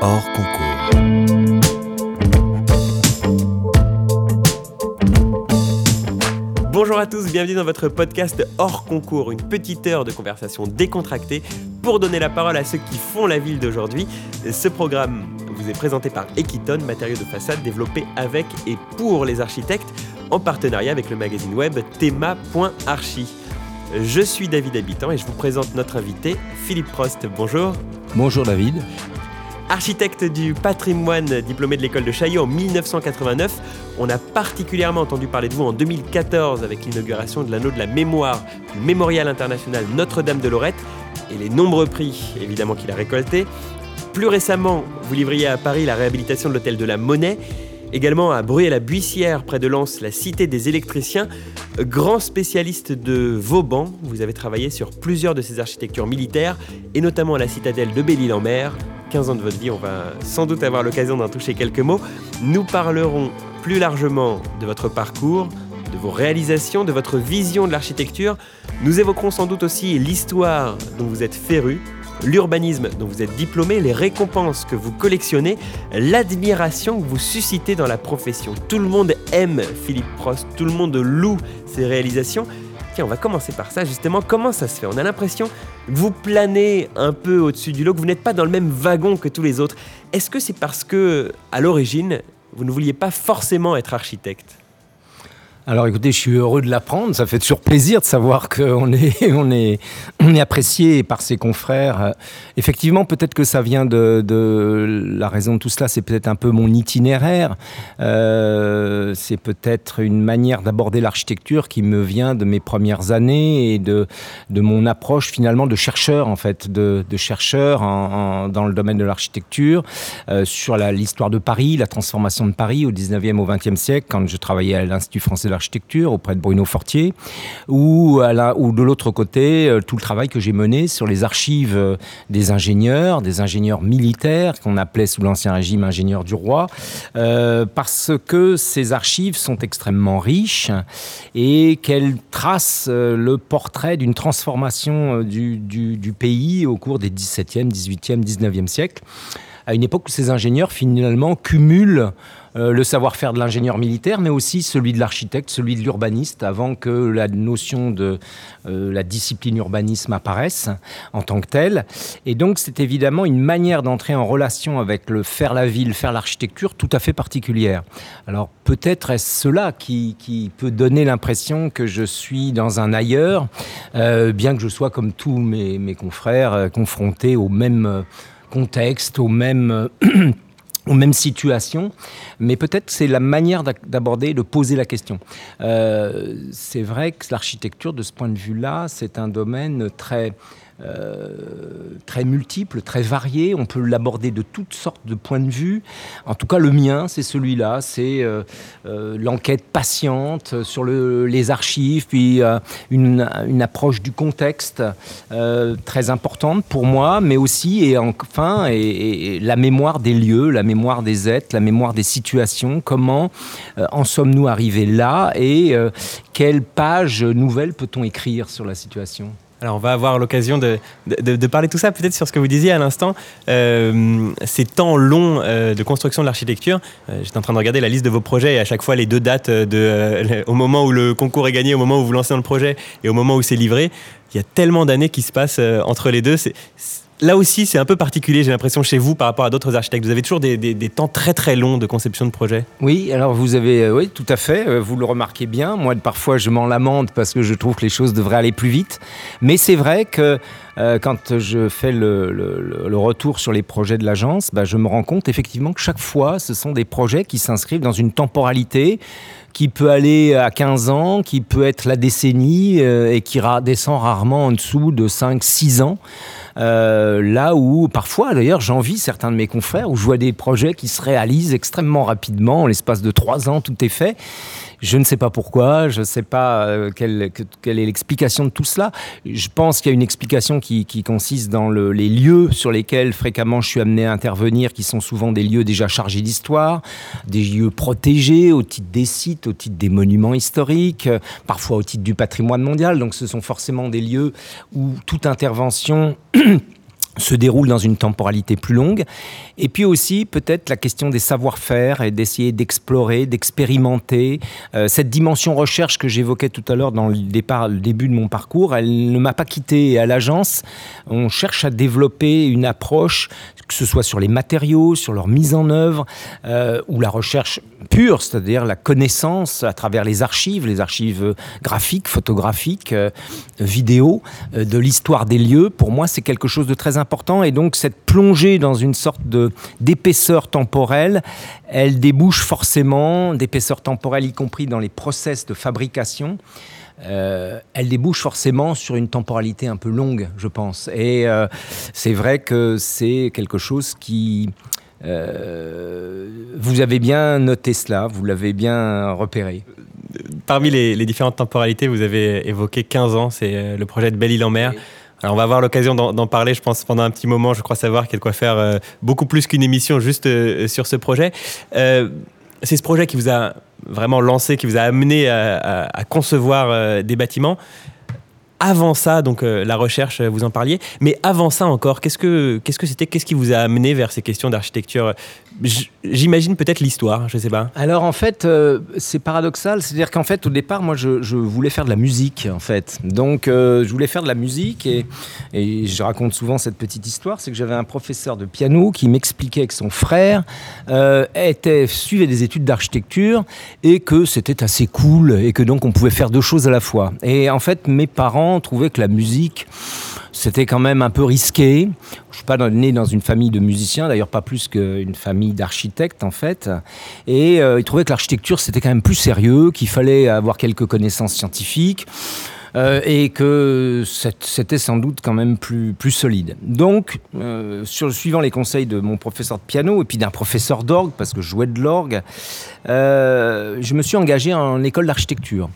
hors concours. Bonjour à tous, bienvenue dans votre podcast hors concours, une petite heure de conversation décontractée pour donner la parole à ceux qui font la ville d'aujourd'hui. Ce programme vous est présenté par Equiton, matériaux de façade développés avec et pour les architectes, en partenariat avec le magazine web thema.archi. Je suis David Habitant et je vous présente notre invité, Philippe Prost. Bonjour. Bonjour David. Architecte du patrimoine, diplômé de l'école de Chaillot en 1989, on a particulièrement entendu parler de vous en 2014 avec l'inauguration de l'anneau de la mémoire du Mémorial international Notre-Dame de Lorette et les nombreux prix évidemment qu'il a récoltés. Plus récemment, vous livriez à Paris la réhabilitation de l'hôtel de la Monnaie, également à Bruy-la-Buissière près de Lens, la cité des électriciens. Grand spécialiste de Vauban, vous avez travaillé sur plusieurs de ces architectures militaires et notamment la citadelle de Belle-Île-en-Mer, 15 ans de votre vie, on va sans doute avoir l'occasion d'en toucher quelques mots. Nous parlerons plus largement de votre parcours, de vos réalisations, de votre vision de l'architecture. Nous évoquerons sans doute aussi l'histoire dont vous êtes féru, l'urbanisme dont vous êtes diplômé, les récompenses que vous collectionnez, l'admiration que vous suscitez dans la profession. Tout le monde aime Philippe Prost, tout le monde loue ses réalisations on va commencer par ça justement. Comment ça se fait? On a l'impression que vous planez un peu au-dessus du lot, que vous n'êtes pas dans le même wagon que tous les autres. Est-ce que c'est parce que, à l'origine, vous ne vouliez pas forcément être architecte? Alors écoutez, je suis heureux de l'apprendre. Ça fait toujours plaisir de savoir qu'on est, on est, on est apprécié par ses confrères. Effectivement, peut-être que ça vient de, la raison de tout cela, c'est peut-être un peu mon itinéraire. Euh, c'est peut-être une manière d'aborder l'architecture qui me vient de mes premières années et de, de mon approche finalement de chercheur en fait, de, chercheur dans le domaine de l'architecture euh, sur l'histoire de Paris, la transformation de Paris au 19e au 20e siècle, quand je travaillais à l'Institut français de auprès de Bruno Fortier, ou de l'autre côté, euh, tout le travail que j'ai mené sur les archives euh, des ingénieurs, des ingénieurs militaires, qu'on appelait sous l'Ancien Régime ingénieurs du roi, euh, parce que ces archives sont extrêmement riches et qu'elles tracent le portrait d'une transformation du, du pays au cours des 17e, 18e, 19e siècles à une époque où ces ingénieurs finalement cumulent euh, le savoir-faire de l'ingénieur militaire, mais aussi celui de l'architecte, celui de l'urbaniste, avant que la notion de euh, la discipline urbanisme apparaisse en tant que telle. Et donc c'est évidemment une manière d'entrer en relation avec le faire la ville, faire l'architecture tout à fait particulière. Alors peut-être est-ce cela qui, peut donner l'impression que je suis dans un ailleurs, euh, bien que je sois comme tous mes, mes confrères confronté au même contexte, aux mêmes, aux mêmes situations, mais peut-être c'est la manière d'aborder, de poser la question. Euh, c'est vrai que l'architecture, de ce point de vue-là, c'est un domaine très très multiple, très varié. On peut l'aborder de toutes sortes de points de vue. En tout cas, le mien, c'est celui-là. C'est euh, euh, l'enquête patiente sur le, les archives, puis une, approche du contexte très importante pour moi, mais aussi et enfin la mémoire des lieux, la mémoire des êtres, la mémoire des situations. Comment en sommes-nous arrivés là et quelle page nouvelle peut-on écrire sur la situation? Alors on va avoir l'occasion de, de, parler tout ça, peut-être sur ce que vous disiez à l'instant, euh, ces temps longs euh, de construction de l'architecture. Euh, j'étais en train de regarder la liste de vos projets et à chaque fois les deux dates de, au moment où le concours est gagné, au moment où vous lancez dans le projet et au moment où c'est livré. Il y a tellement d'années qui se passent entre les deux. Là aussi, c'est un peu particulier, j'ai l'impression, chez vous par rapport à d'autres architectes. Vous avez toujours des, temps très très longs de conception de projet. Oui, alors vous avez, euh, oui, tout à fait, euh, vous le remarquez bien. Moi, parfois, je m'en lamente parce que je trouve que les choses devraient aller plus vite. Mais c'est vrai que euh, quand je fais le, retour sur les projets de l'agence, bah, je me rends compte effectivement que chaque fois, ce sont des projets qui s'inscrivent dans une temporalité qui peut aller à 15 ans, qui peut être la décennie et qui descend rarement en dessous de 5-6 ans. Euh, là où parfois, d'ailleurs, j'envie certains de mes confrères, où je vois des projets qui se réalisent extrêmement rapidement, en l'espace de trois ans, tout est fait. Je ne sais pas pourquoi, je ne sais pas euh, quelle, quelle, est l'explication de tout cela. Je pense qu'il y a une explication qui, qui consiste dans le, les lieux sur lesquels fréquemment je suis amené à intervenir, qui sont souvent des lieux déjà chargés d'histoire, des lieux protégés au titre des sites, au titre des monuments historiques, parfois au titre du patrimoine mondial. Donc ce sont forcément des lieux où toute intervention se déroule dans une temporalité plus longue. Et puis aussi peut-être la question des savoir-faire et d'essayer d'explorer, d'expérimenter. Euh, cette dimension recherche que j'évoquais tout à l'heure dans le, départ, le début de mon parcours, elle ne m'a pas quitté à l'agence. On cherche à développer une approche, que ce soit sur les matériaux, sur leur mise en œuvre, euh, ou la recherche pure, c'est-à-dire la connaissance à travers les archives, les archives graphiques, photographiques, euh, vidéo, de l'histoire des lieux. Pour moi, c'est quelque chose de très important important. Et donc, cette plongée dans une sorte d'épaisseur temporelle, elle débouche forcément, d'épaisseur temporelle, y compris dans les process de fabrication, euh, elle débouche forcément sur une temporalité un peu longue, je pense. Et euh, c'est vrai que c'est quelque chose qui... Euh, vous avez bien noté cela, vous l'avez bien repéré. Parmi les, les, différentes temporalités, vous avez évoqué 15 ans, c'est le projet de Belle-Île-en-Mer. Alors on va avoir l'occasion d'en parler, je pense, pendant un petit moment. Je crois savoir qu'il y a de quoi faire euh, beaucoup plus qu'une émission juste euh, sur ce projet. Euh, c'est ce projet qui vous a vraiment lancé, qui vous a amené à, à concevoir des bâtiments. Avant ça, donc la recherche, vous en parliez, mais avant ça encore, qu'est-ce que qu'est-ce qu'est-ce qui vous a amené vers ces questions d'architecture? J'imagine peut-être l'histoire, je ne sais pas. Alors en fait, euh, c'est paradoxal, c'est-à-dire qu'en fait au départ, moi je, voulais faire de la musique en fait. Donc euh, je voulais faire de la musique et, je raconte souvent cette petite histoire, c'est que j'avais un professeur de piano qui m'expliquait que son frère euh, était, suivait des études d'architecture et que c'était assez cool et que donc on pouvait faire deux choses à la fois. Et en fait mes parents trouvaient que la musique c'était quand même un peu risqué. Je suis pas né dans une famille de musiciens, d'ailleurs pas plus qu'une famille d'architectes en fait. Et euh, ils trouvaient que l'architecture c'était quand même plus sérieux, qu'il fallait avoir quelques connaissances scientifiques. Euh, et que c'était sans doute quand même plus, solide. Donc, euh, suivant les conseils de mon professeur de piano et puis d'un professeur d'orgue, parce que je jouais de l'orgue, je me suis engagé en école d'architecture.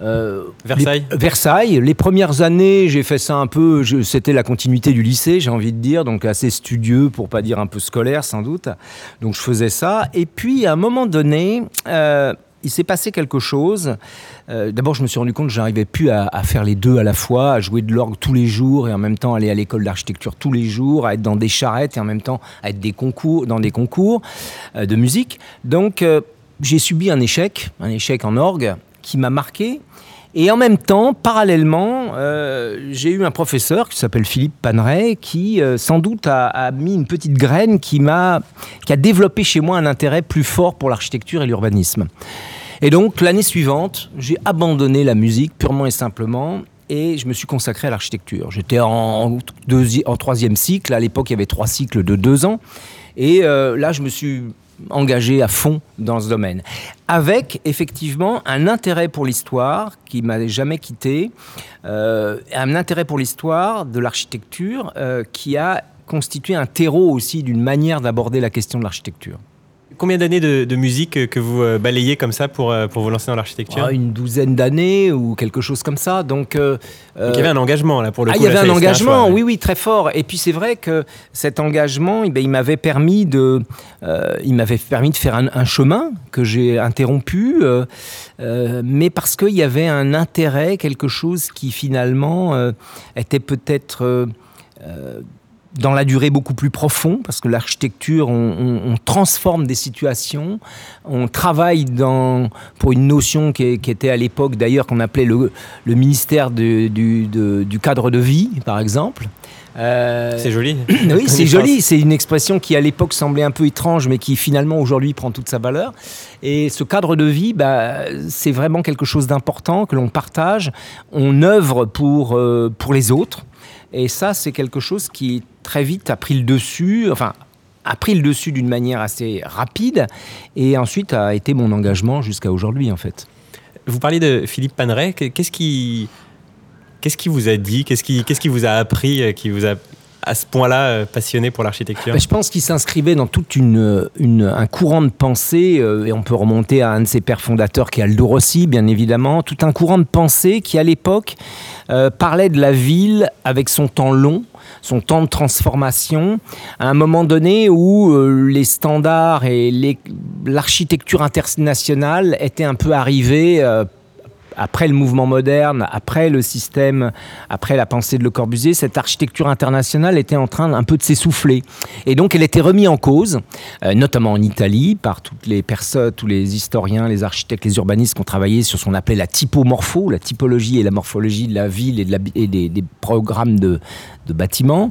Euh, Versailles les, Versailles. Les premières années, j'ai fait ça un peu, c'était la continuité du lycée, j'ai envie de dire, donc assez studieux, pour pas dire un peu scolaire sans doute. Donc je faisais ça. Et puis à un moment donné, euh, il s'est passé quelque chose. Euh, d'abord, je me suis rendu compte que j'arrivais plus à, faire les deux à la fois, à jouer de l'orgue tous les jours et en même temps aller à l'école d'architecture tous les jours, à être dans des charrettes et en même temps à être des concours, dans des concours de musique. Donc, j'ai subi un échec, un échec en orgue qui m'a marqué. Et en même temps, parallèlement, euh, j'ai eu un professeur qui s'appelle Philippe Paneret, qui euh, sans doute a, mis une petite graine qui qui a développé chez moi un intérêt plus fort pour l'architecture et l'urbanisme. Et donc l'année suivante, j'ai abandonné la musique purement et simplement. Et je me suis consacré à l'architecture. J'étais en, en troisième cycle. À l'époque, il y avait trois cycles de deux ans. Et euh, là, je me suis engagé à fond dans ce domaine. Avec effectivement un intérêt pour l'histoire qui m'a jamais quitté, euh, un intérêt pour l'histoire de l'architecture euh, qui a constitué un terreau aussi d'une manière d'aborder la question de l'architecture. Combien d'années de, musique que vous euh, balayez comme ça pour, euh, pour vous lancer dans l'architecture ah, Une douzaine d'années ou quelque chose comme ça. Donc, euh, il y avait un engagement là pour le ah, coup. il y avait un engagement, oui, oui, très fort. Et puis c'est vrai que cet engagement, eh ben, il m'avait permis de, il m'avait permis de faire un, chemin que j'ai interrompu, mais parce qu'il y avait un intérêt, quelque chose qui finalement était peut-être dans la durée beaucoup plus profond, parce que l'architecture, on, transforme des situations, on travaille dans, pour une notion qui, était à l'époque d'ailleurs qu'on appelait le, le ministère du, du, cadre de vie, par exemple. Euh, c'est joli. oui, c'est joli. C'est une expression qui à l'époque semblait un peu étrange, mais qui finalement aujourd'hui prend toute sa valeur. Et ce cadre de vie, bah, c'est vraiment quelque chose d'important que l'on partage. On œuvre pour, euh, pour les autres. Et ça, c'est quelque chose qui très vite a pris le dessus, enfin, a pris le dessus d'une manière assez rapide, et ensuite a été mon engagement jusqu'à aujourd'hui, en fait. Vous parliez de Philippe Paneret. Qu'est-ce qui, qu'est-ce qui vous a dit? Qu'est-ce qui, qu'est-ce qui vous a appris euh, Qui vous a à ce point-là euh, passionné pour l'architecture? Bah, Je pense qu'il s'inscrivait dans tout une, un courant de pensée, euh, et on peut remonter à un de ses pères fondateurs qui est Aldo Rossi, bien évidemment, tout un courant de pensée qui, à l'époque, parlait de la ville avec son temps long, son temps de transformation, à un moment donné où euh, les standards et l'architecture internationale étaient un peu arrivés euh, après le mouvement moderne, après le système, après la pensée de Le Corbusier, cette architecture internationale était en train un peu de s'essouffler. Et donc elle était remise en cause, euh, notamment en Italie, par toutes les personnes, tous les historiens, les architectes, les urbanistes qui ont travaillé sur ce qu'on appelait la typomorpho, la typologie et la morphologie de la ville et, des, programmes de, de bâtiments.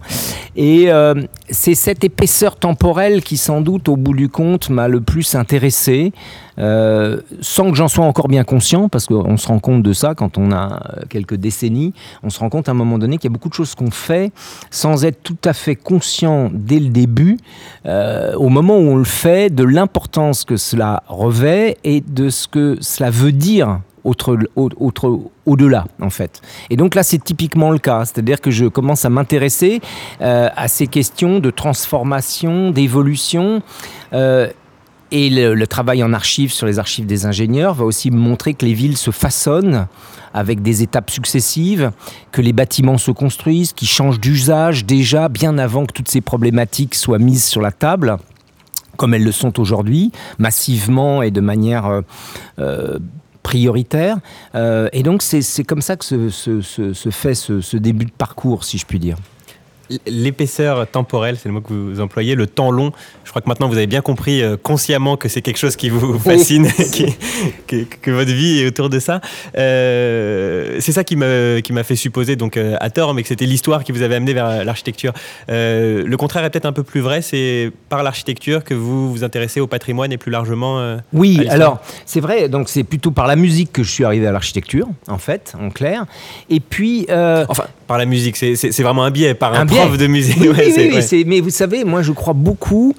Et euh, c'est cette épaisseur temporelle qui, sans doute, au bout du compte, m'a le plus intéressé, euh, sans que j'en sois encore bien conscient, parce qu'on se rend compte de ça quand on a quelques décennies. On se rend compte à un moment donné qu'il y a beaucoup de choses qu'on fait sans être tout à fait conscient dès le début, euh, au moment où on le fait, de l'importance que cela revêt et de ce que cela veut dire autre, autre, au-delà, en fait. Et donc là, c'est typiquement le cas. C'est-à-dire que je commence à m'intéresser euh, à ces questions de transformation, d'évolution. Euh, et le, travail en archives sur les archives des ingénieurs va aussi montrer que les villes se façonnent avec des étapes successives, que les bâtiments se construisent, qui changent d'usage déjà bien avant que toutes ces problématiques soient mises sur la table comme elles le sont aujourd'hui, massivement et de manière euh, prioritaire. Euh, et donc c'est comme ça que se, se, se, se fait ce, début de parcours, si je puis dire l'épaisseur temporelle, c'est le mot que vous employez, le temps long. Je crois que maintenant vous avez bien compris euh, consciemment que c'est quelque chose qui vous fascine, oui. qui, que, que, votre vie est autour de ça. Euh, c'est ça qui m'a fait supposer, donc euh, à tort, mais que c'était l'histoire qui vous avait amené vers l'architecture. Le contraire est peut-être un peu plus vrai, c'est par l'architecture que vous vous intéressez au patrimoine et plus largement. Oui, alors c'est vrai, donc c'est plutôt par la musique que je suis arrivé à l'architecture, en fait, en clair. Et puis. Enfin, par la musique, c'est vraiment un biais, par un, un prof de musique. Oui, ouais, oui, oui, ouais. mais vous savez, moi je crois beaucoup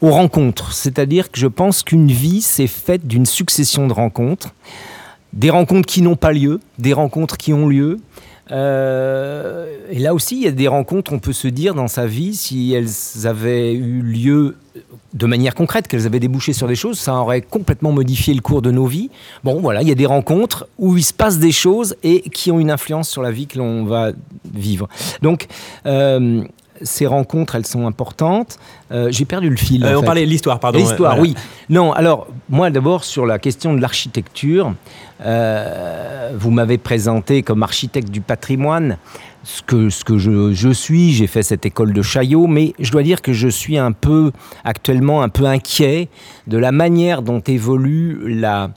aux rencontres. C'est-à-dire que je pense qu'une vie, c'est faite d'une succession de rencontres. Des rencontres qui n'ont pas lieu, des rencontres qui ont lieu. Euh, et là aussi, il y a des rencontres, on peut se dire, dans sa vie, si elles avaient eu lieu de manière concrète, qu'elles avaient débouché sur des choses, ça aurait complètement modifié le cours de nos vies. Bon, voilà, il y a des rencontres où il se passe des choses et qui ont une influence sur la vie que l'on va vivre. Donc, euh, ces rencontres, elles sont importantes. Euh, J'ai perdu le fil. Euh, on fait. parlait de l'histoire, pardon. L'histoire, voilà. oui. Non, alors, moi d'abord, sur la question de l'architecture, euh, vous m'avez présenté comme architecte du patrimoine ce que, ce que je, je suis. J'ai fait cette école de Chaillot, mais je dois dire que je suis un peu, actuellement, un peu inquiet de la manière dont évolue la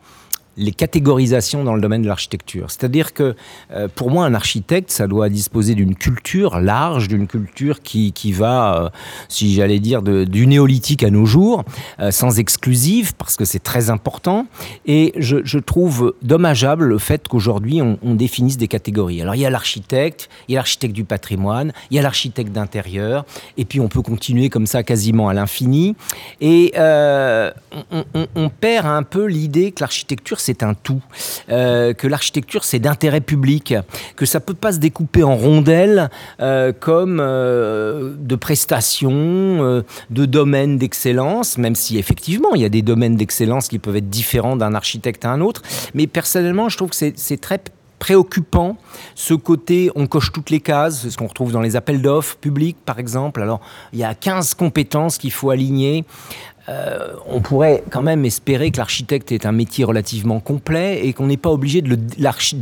les catégorisations dans le domaine de l'architecture. C'est-à-dire que euh, pour moi, un architecte, ça doit disposer d'une culture large, d'une culture qui, qui va, euh, si j'allais dire, du néolithique à nos jours, euh, sans exclusive, parce que c'est très important. Et je, trouve dommageable le fait qu'aujourd'hui, on, définisse des catégories. Alors, il y a l'architecte, il y a l'architecte du patrimoine, il y a l'architecte d'intérieur, et puis on peut continuer comme ça quasiment à l'infini. Et on, on, on perd un peu l'idée que l'architecture, c'est un tout, euh, que l'architecture c'est d'intérêt public, que ça peut pas se découper en rondelles euh, comme euh, de prestations, de domaines d'excellence, même si effectivement il y a des domaines d'excellence qui peuvent être différents d'un architecte à un autre, mais personnellement je trouve que c'est très préoccupant, ce côté on coche toutes les cases, c'est ce qu'on retrouve dans les appels d'offres publics par exemple. Alors il y a 15 compétences qu'il faut aligner. Euh, on pourrait quand même espérer que l'architecte est un métier relativement complet et qu'on n'est pas obligé de,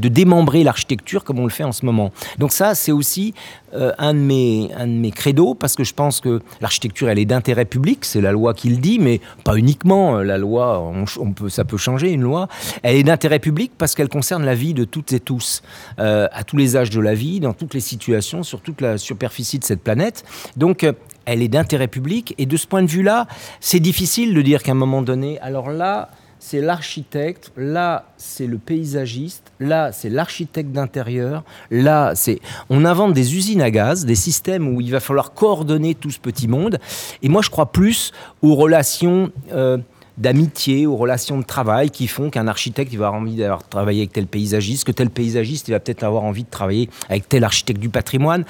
démembrer l'architecture comme on le fait en ce moment. Donc ça, c'est aussi euh, un, de mes, un credos parce que je pense que l'architecture, elle est d'intérêt public, c'est la loi qui le dit, mais pas uniquement. La loi, on peut, ça peut changer une loi. Elle est d'intérêt public parce qu'elle concerne la vie de toutes et tous, euh, à tous les âges de la vie, dans toutes les situations, sur toute la superficie de cette planète. Donc elle est d'intérêt public. Et de ce point de vue-là, c'est difficile de dire qu'à un moment donné, alors là, c'est l'architecte, là, c'est le paysagiste, là, c'est l'architecte d'intérieur, là, c'est... On invente des usines à gaz, des systèmes où il va falloir coordonner tout ce petit monde. Et moi, je crois plus aux relations... Euh, d'amitié, aux relations de travail qui font qu'un architecte il va avoir envie d'avoir travaillé avec tel paysagiste, que tel paysagiste il va peut-être avoir envie de travailler avec tel architecte du patrimoine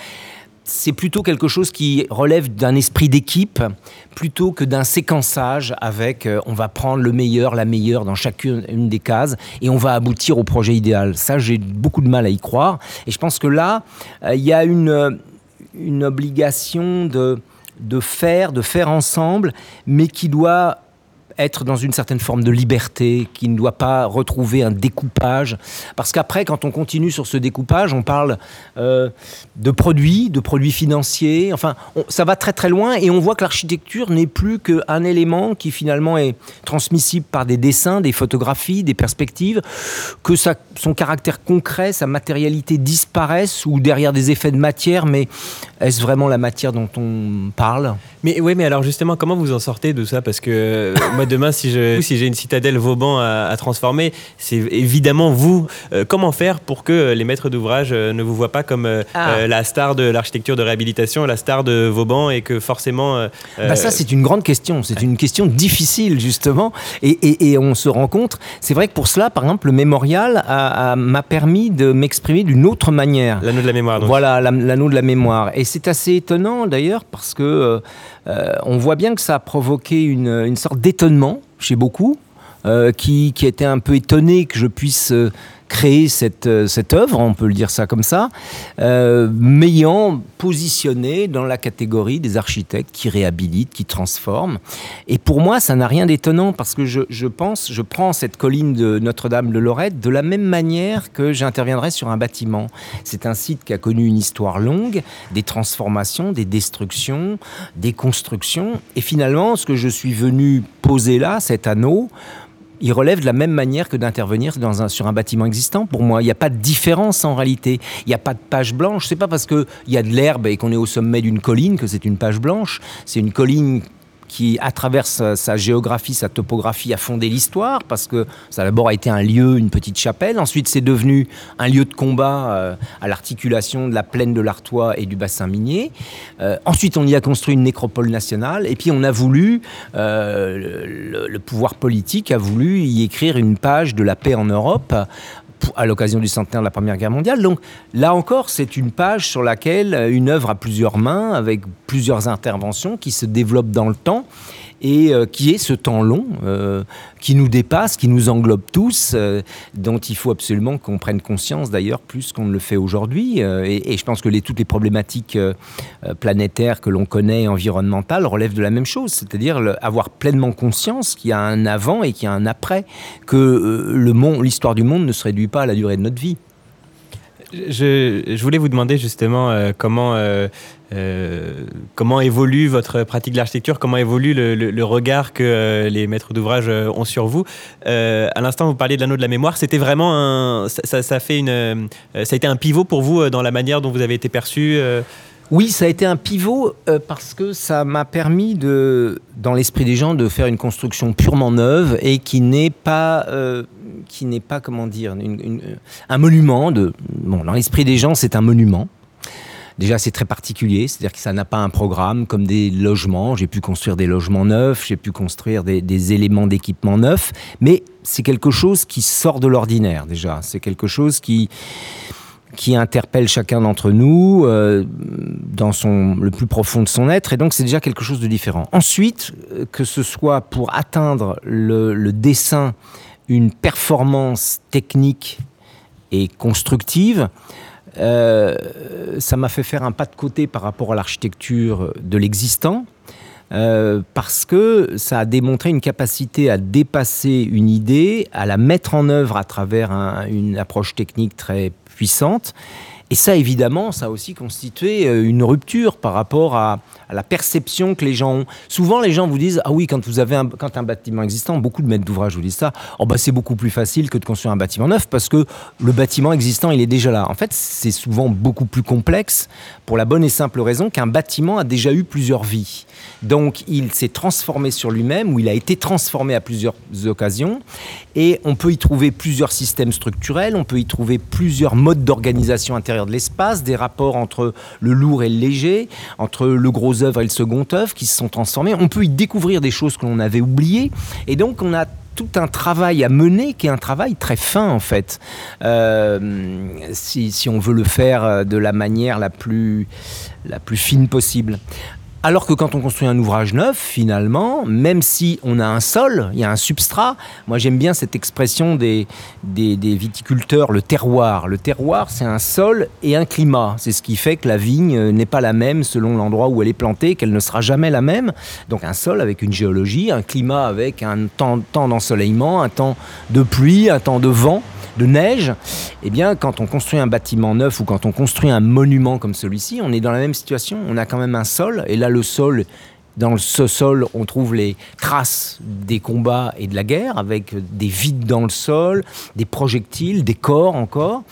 c'est plutôt quelque chose qui relève d'un esprit d'équipe plutôt que d'un séquençage avec euh, on va prendre le meilleur, la meilleure dans chacune une des cases et on va aboutir au projet idéal. Ça, j'ai beaucoup de mal à y croire. Et je pense que là, il euh, y a une, obligation de faire, de faire ensemble, mais qui doit être dans une certaine forme de liberté, qui ne doit pas retrouver un découpage. Parce qu'après, quand on continue sur ce découpage, on parle euh, de produits, de produits financiers. Enfin, ça va très très loin et on voit que l'architecture n'est plus qu'un élément qui finalement est transmissible par des dessins, des photographies, des perspectives, que son caractère concret, sa matérialité disparaissent ou derrière des effets de matière, mais est-ce vraiment la matière dont on parle? Mais oui, mais alors justement, comment vous en sortez de ça? Parce que euh, moi, demain, si j'ai si une citadelle Vauban à, transformer, c'est évidemment vous. Euh, comment faire pour que les maîtres d'ouvrage euh, ne vous voient pas comme ah. la star de l'architecture de réhabilitation, la star de Vauban, et que forcément. Bah ça, c'est une grande question. C'est une question difficile, justement. Et, et, on se rend compte. C'est vrai que pour cela, par exemple, le mémorial m'a permis de m'exprimer d'une autre manière. L'anneau de la mémoire. Donc. Voilà, l'anneau de la mémoire. Et c'est assez étonnant, d'ailleurs, parce que. Euh, on voit bien que ça a provoqué une, sorte d'étonnement chez beaucoup, euh, qui, qui étaient un peu étonnés que je puisse créer cette, euh, cette œuvre, on peut le dire ça comme ça, euh, m'ayant positionné dans la catégorie des architectes qui réhabilitent, qui transforment. Et pour moi, ça n'a rien d'étonnant parce que je, je, pense, je prends cette colline de Notre-Dame de Lorette de la même manière que j'interviendrai sur un bâtiment. C'est un site qui a connu une histoire longue, des transformations, des destructions, des constructions. Et finalement, ce que je suis venu poser là, cet anneau, il relève de la même manière que d'intervenir sur un bâtiment existant. Pour moi, il n'y a pas de différence en réalité. Il n'y a pas de page blanche. C'est pas parce qu'il y a de l'herbe et qu'on est au sommet d'une colline que c'est une page blanche. C'est une colline qui, à travers sa, géographie, sa topographie, a fondé l'histoire, parce que ça d'abord a été un lieu, une petite chapelle. Ensuite, c'est devenu un lieu de combat euh, à l'articulation de la plaine de l'Artois et du bassin minier. Euh, ensuite, on y a construit une nécropole nationale. Et puis, on a voulu, euh, le, pouvoir politique a voulu y écrire une page de la paix en Europe à l'occasion du centenaire de la Première Guerre mondiale. Donc là encore, c'est une page sur laquelle une œuvre a plusieurs mains, avec plusieurs interventions qui se développent dans le temps et euh, qui est ce temps long euh, qui nous dépasse, qui nous englobe tous, euh, dont il faut absolument qu'on prenne conscience d'ailleurs plus qu'on ne le fait aujourd'hui. Et, je pense que toutes les problématiques planétaires que l'on connaît, environnementales, relèvent de la même chose, c'est-à-dire avoir pleinement conscience qu'il y a un avant et qu'il y a un après, que l'histoire du monde ne se réduit pas à la durée de notre vie. Je, voulais vous demander justement comment comment évolue votre pratique de l'architecture? Comment évolue le, regard que euh, les maîtres d'ouvrage euh, ont sur vous? À l'instant, vous parliez de l'anneau de la mémoire. C'était vraiment un, ça, fait une, ça a été un pivot pour vous dans la manière dont vous avez été perçu. Oui, ça a été un pivot parce que ça m'a permis de, dans l'esprit des gens, de faire une construction purement neuve et qui n'est pas qui n'est pas, comment dire, un monument. Bon, dans l'esprit des gens, c'est un monument. Déjà, c'est très particulier, c'est-à-dire que ça n'a pas un programme comme des logements. J'ai pu construire des logements neufs, j'ai pu construire des, éléments d'équipement neufs, mais c'est quelque chose qui sort de l'ordinaire déjà. C'est quelque chose qui qui interpelle chacun d'entre nous euh, dans son, le plus profond de son être, et donc c'est déjà quelque chose de différent. Ensuite, euh, que ce soit pour atteindre le, le dessin une performance technique et constructive, euh, ça m'a fait faire un pas de côté par rapport à l'architecture de l'existant. Euh, parce que ça a démontré une capacité à dépasser une idée, à la mettre en œuvre à travers une approche technique très puissante et ça, évidemment, ça a aussi constitué euh, une rupture par rapport à, la perception que les gens ont. Souvent, les gens vous disent Ah oui, quand vous avez un, quand un bâtiment existant, beaucoup de maîtres d'ouvrage vous disent ça, oh bah, c'est beaucoup plus facile que de construire un bâtiment neuf parce que le bâtiment existant, il est déjà là. En fait, c'est souvent beaucoup plus complexe pour la bonne et simple raison qu'un bâtiment a déjà eu plusieurs vies. Donc, il s'est transformé sur lui-même ou il a été transformé à plusieurs occasions et on peut y trouver plusieurs systèmes structurels, on peut y trouver plusieurs modes d'organisation de l'espace, des rapports entre le lourd et le léger, entre le gros œuvre et le second œuvre qui se sont transformés. On peut y découvrir des choses que l'on avait oubliées. Et donc, on a tout un travail à mener qui est un travail très fin en fait. Euh, si, si, on veut le faire de la manière la plus, la plus fine possible. Alors que quand on construit un ouvrage neuf, finalement, même si on a un sol, il y a un substrat, moi j'aime bien cette expression des, des, viticulteurs, le terroir. Le terroir, c'est un sol et un climat. C'est ce qui fait que la vigne n'est pas la même selon l'endroit où elle est plantée, qu'elle ne sera jamais la même. Donc un sol avec une géologie, un climat avec un temps, temps d'ensoleillement, un temps de pluie, un temps de vent de neige, eh bien, quand on construit un bâtiment neuf ou quand on construit un monument comme celui-ci, on est dans la même situation. On a quand même un sol, et là, le sol, dans ce sol, on trouve les traces des combats et de la guerre, avec des vides dans le sol, des projectiles, des corps encore.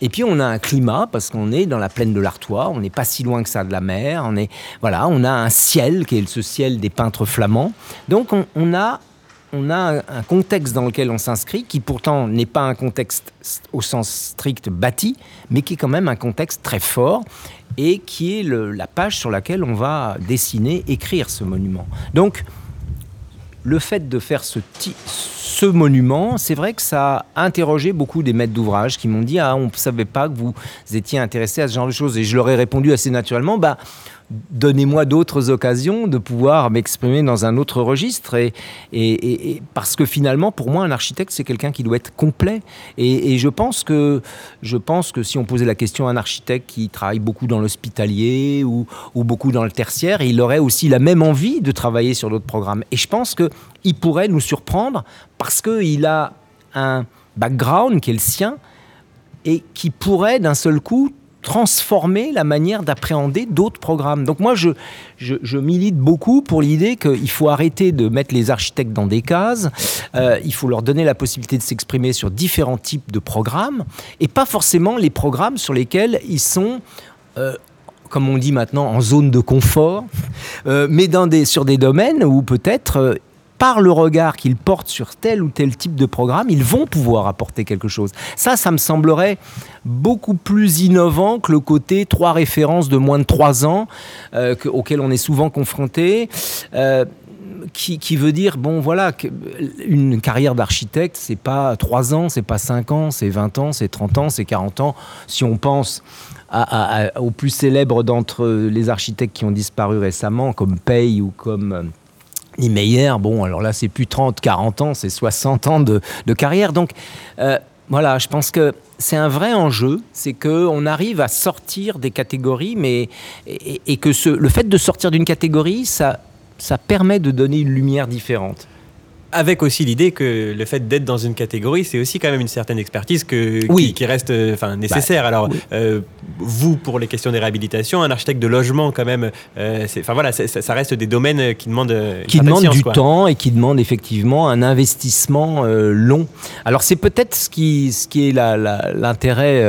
Et puis on a un climat, parce qu'on est dans la plaine de l'Artois, on n'est pas si loin que ça de la mer. On est, voilà, on a un ciel qui est ce ciel des peintres flamands. Donc on, on a on a un contexte dans lequel on s'inscrit, qui pourtant n'est pas un contexte au sens strict bâti, mais qui est quand même un contexte très fort et qui est la page sur laquelle on va dessiner, écrire ce monument. Donc, le fait de faire ce, ce monument, c'est vrai que ça a interrogé beaucoup des maîtres d'ouvrage qui m'ont dit Ah, on ne savait pas que vous étiez intéressé à ce genre de choses. Et je leur ai répondu assez naturellement Bah, donnez-moi d'autres occasions de pouvoir m'exprimer dans un autre registre. Et, parce que finalement, pour moi, un architecte, c'est quelqu'un qui doit être complet. Et, je, pense que, je pense que si on posait la question à un architecte qui travaille beaucoup dans l'hospitalier ou, ou, beaucoup dans le tertiaire, il aurait aussi la même envie de travailler sur d'autres programmes. Et je pense qu'il pourrait nous surprendre parce qu'il a un background qui est le sien et qui pourrait d'un seul coup transformer la manière d'appréhender d'autres programmes. Donc moi, je, je, milite beaucoup pour l'idée qu'il faut arrêter de mettre les architectes dans des cases, euh, il faut leur donner la possibilité de s'exprimer sur différents types de programmes, et pas forcément les programmes sur lesquels ils sont... Euh, comme on dit maintenant, en zone de confort, euh, mais dans des, sur des domaines où peut-être par le regard qu'ils portent sur tel ou tel type de programme, ils vont pouvoir apporter quelque chose. Ça, ça me semblerait beaucoup plus innovant que le côté trois références de moins de trois ans euh, auxquelles on est souvent confronté. Euh, qui, veut dire, bon voilà, une carrière d'architecte, c'est pas trois ans, c'est pas cinq ans, c'est 20 ans, c'est 30 ans, c'est 40 ans. Si on pense aux plus célèbres d'entre les architectes qui ont disparu récemment, comme Pei ou comme euh, Niemeyer, bon, alors là, c'est plus 30, 40 ans, c'est 60 ans de, carrière. Donc, euh, voilà, je pense que c'est un vrai enjeu, c'est qu'on arrive à sortir des catégories, mais et, que ce, le fait de sortir d'une catégorie, ça, ça permet de donner une lumière différente avec aussi l'idée que le fait d'être dans une catégorie, c'est aussi quand même une certaine expertise que, qui, reste euh, enfin, nécessaire. Bah, Alors, euh, vous, pour les questions des réhabilitations, un architecte de logement, quand même, euh, voilà, ça reste des domaines qui demandent, qui demandent du temps et qui demandent effectivement un investissement long. Alors, c'est peut-être ce qui, ce qui est l'intérêt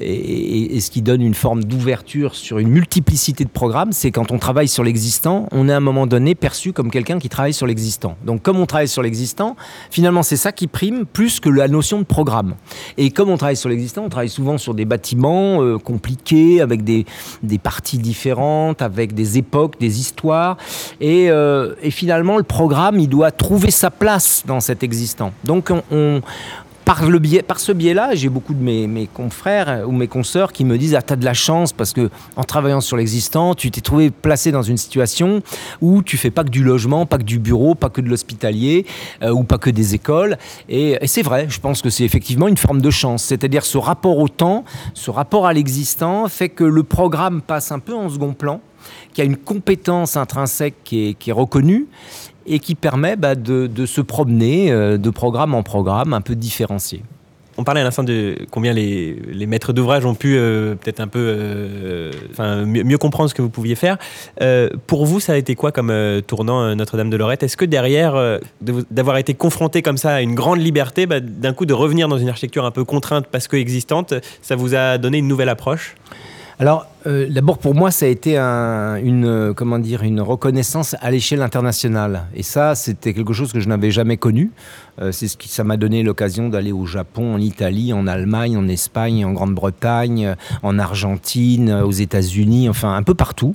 et, ce qui donne une forme d'ouverture sur une multiplicité de programmes, c'est quand on travaille sur l'existant, on est à un moment donné perçu comme quelqu'un qui travaille sur l'existant. Donc comme on travaille sur l'existant, finalement c'est ça qui prime plus que la notion de programme. Et comme on travaille sur l'existant, on travaille souvent sur des bâtiments euh, compliqués, avec des, parties différentes, avec des époques, des histoires. Et, euh, et, finalement le programme, il doit trouver sa place dans cet existant. Donc on, par, le biais, par ce biais-là, j'ai beaucoup de mes, confrères ou mes consoeurs qui me disent Ah, t'as de la chance parce que en travaillant sur l'existant, tu t'es trouvé placé dans une situation où tu fais pas que du logement, pas que du bureau, pas que de l'hospitalier euh, ou pas que des écoles. Et, c'est vrai, je pense que c'est effectivement une forme de chance. C'est-à-dire ce rapport au temps, ce rapport à l'existant fait que le programme passe un peu en second plan, qu'il y a une compétence intrinsèque qui est reconnue et qui permet bah, de, se promener euh, de programme en programme un peu différencié. On parlait à l'instant de combien les, maîtres d'ouvrage ont pu euh, peut-être un peu euh, mieux, comprendre ce que vous pouviez faire. pour vous, ça a été quoi comme tournant Notre-Dame de Lorette? Est-ce que derrière, d'avoir été confronté comme ça à une grande liberté, bah, d'un coup de revenir dans une architecture un peu contrainte parce que existante, ça vous a donné une nouvelle approche? Alors, euh, d'abord pour moi, ça a été une, euh, comment dire, une reconnaissance à l'échelle internationale. Et ça, c'était quelque chose que je n'avais jamais connu. Euh, c'est ce qui, ça m'a donné l'occasion d'aller au Japon, en Italie, en Allemagne, en Espagne, en Grande-Bretagne, en Argentine, aux États-Unis, enfin un peu partout.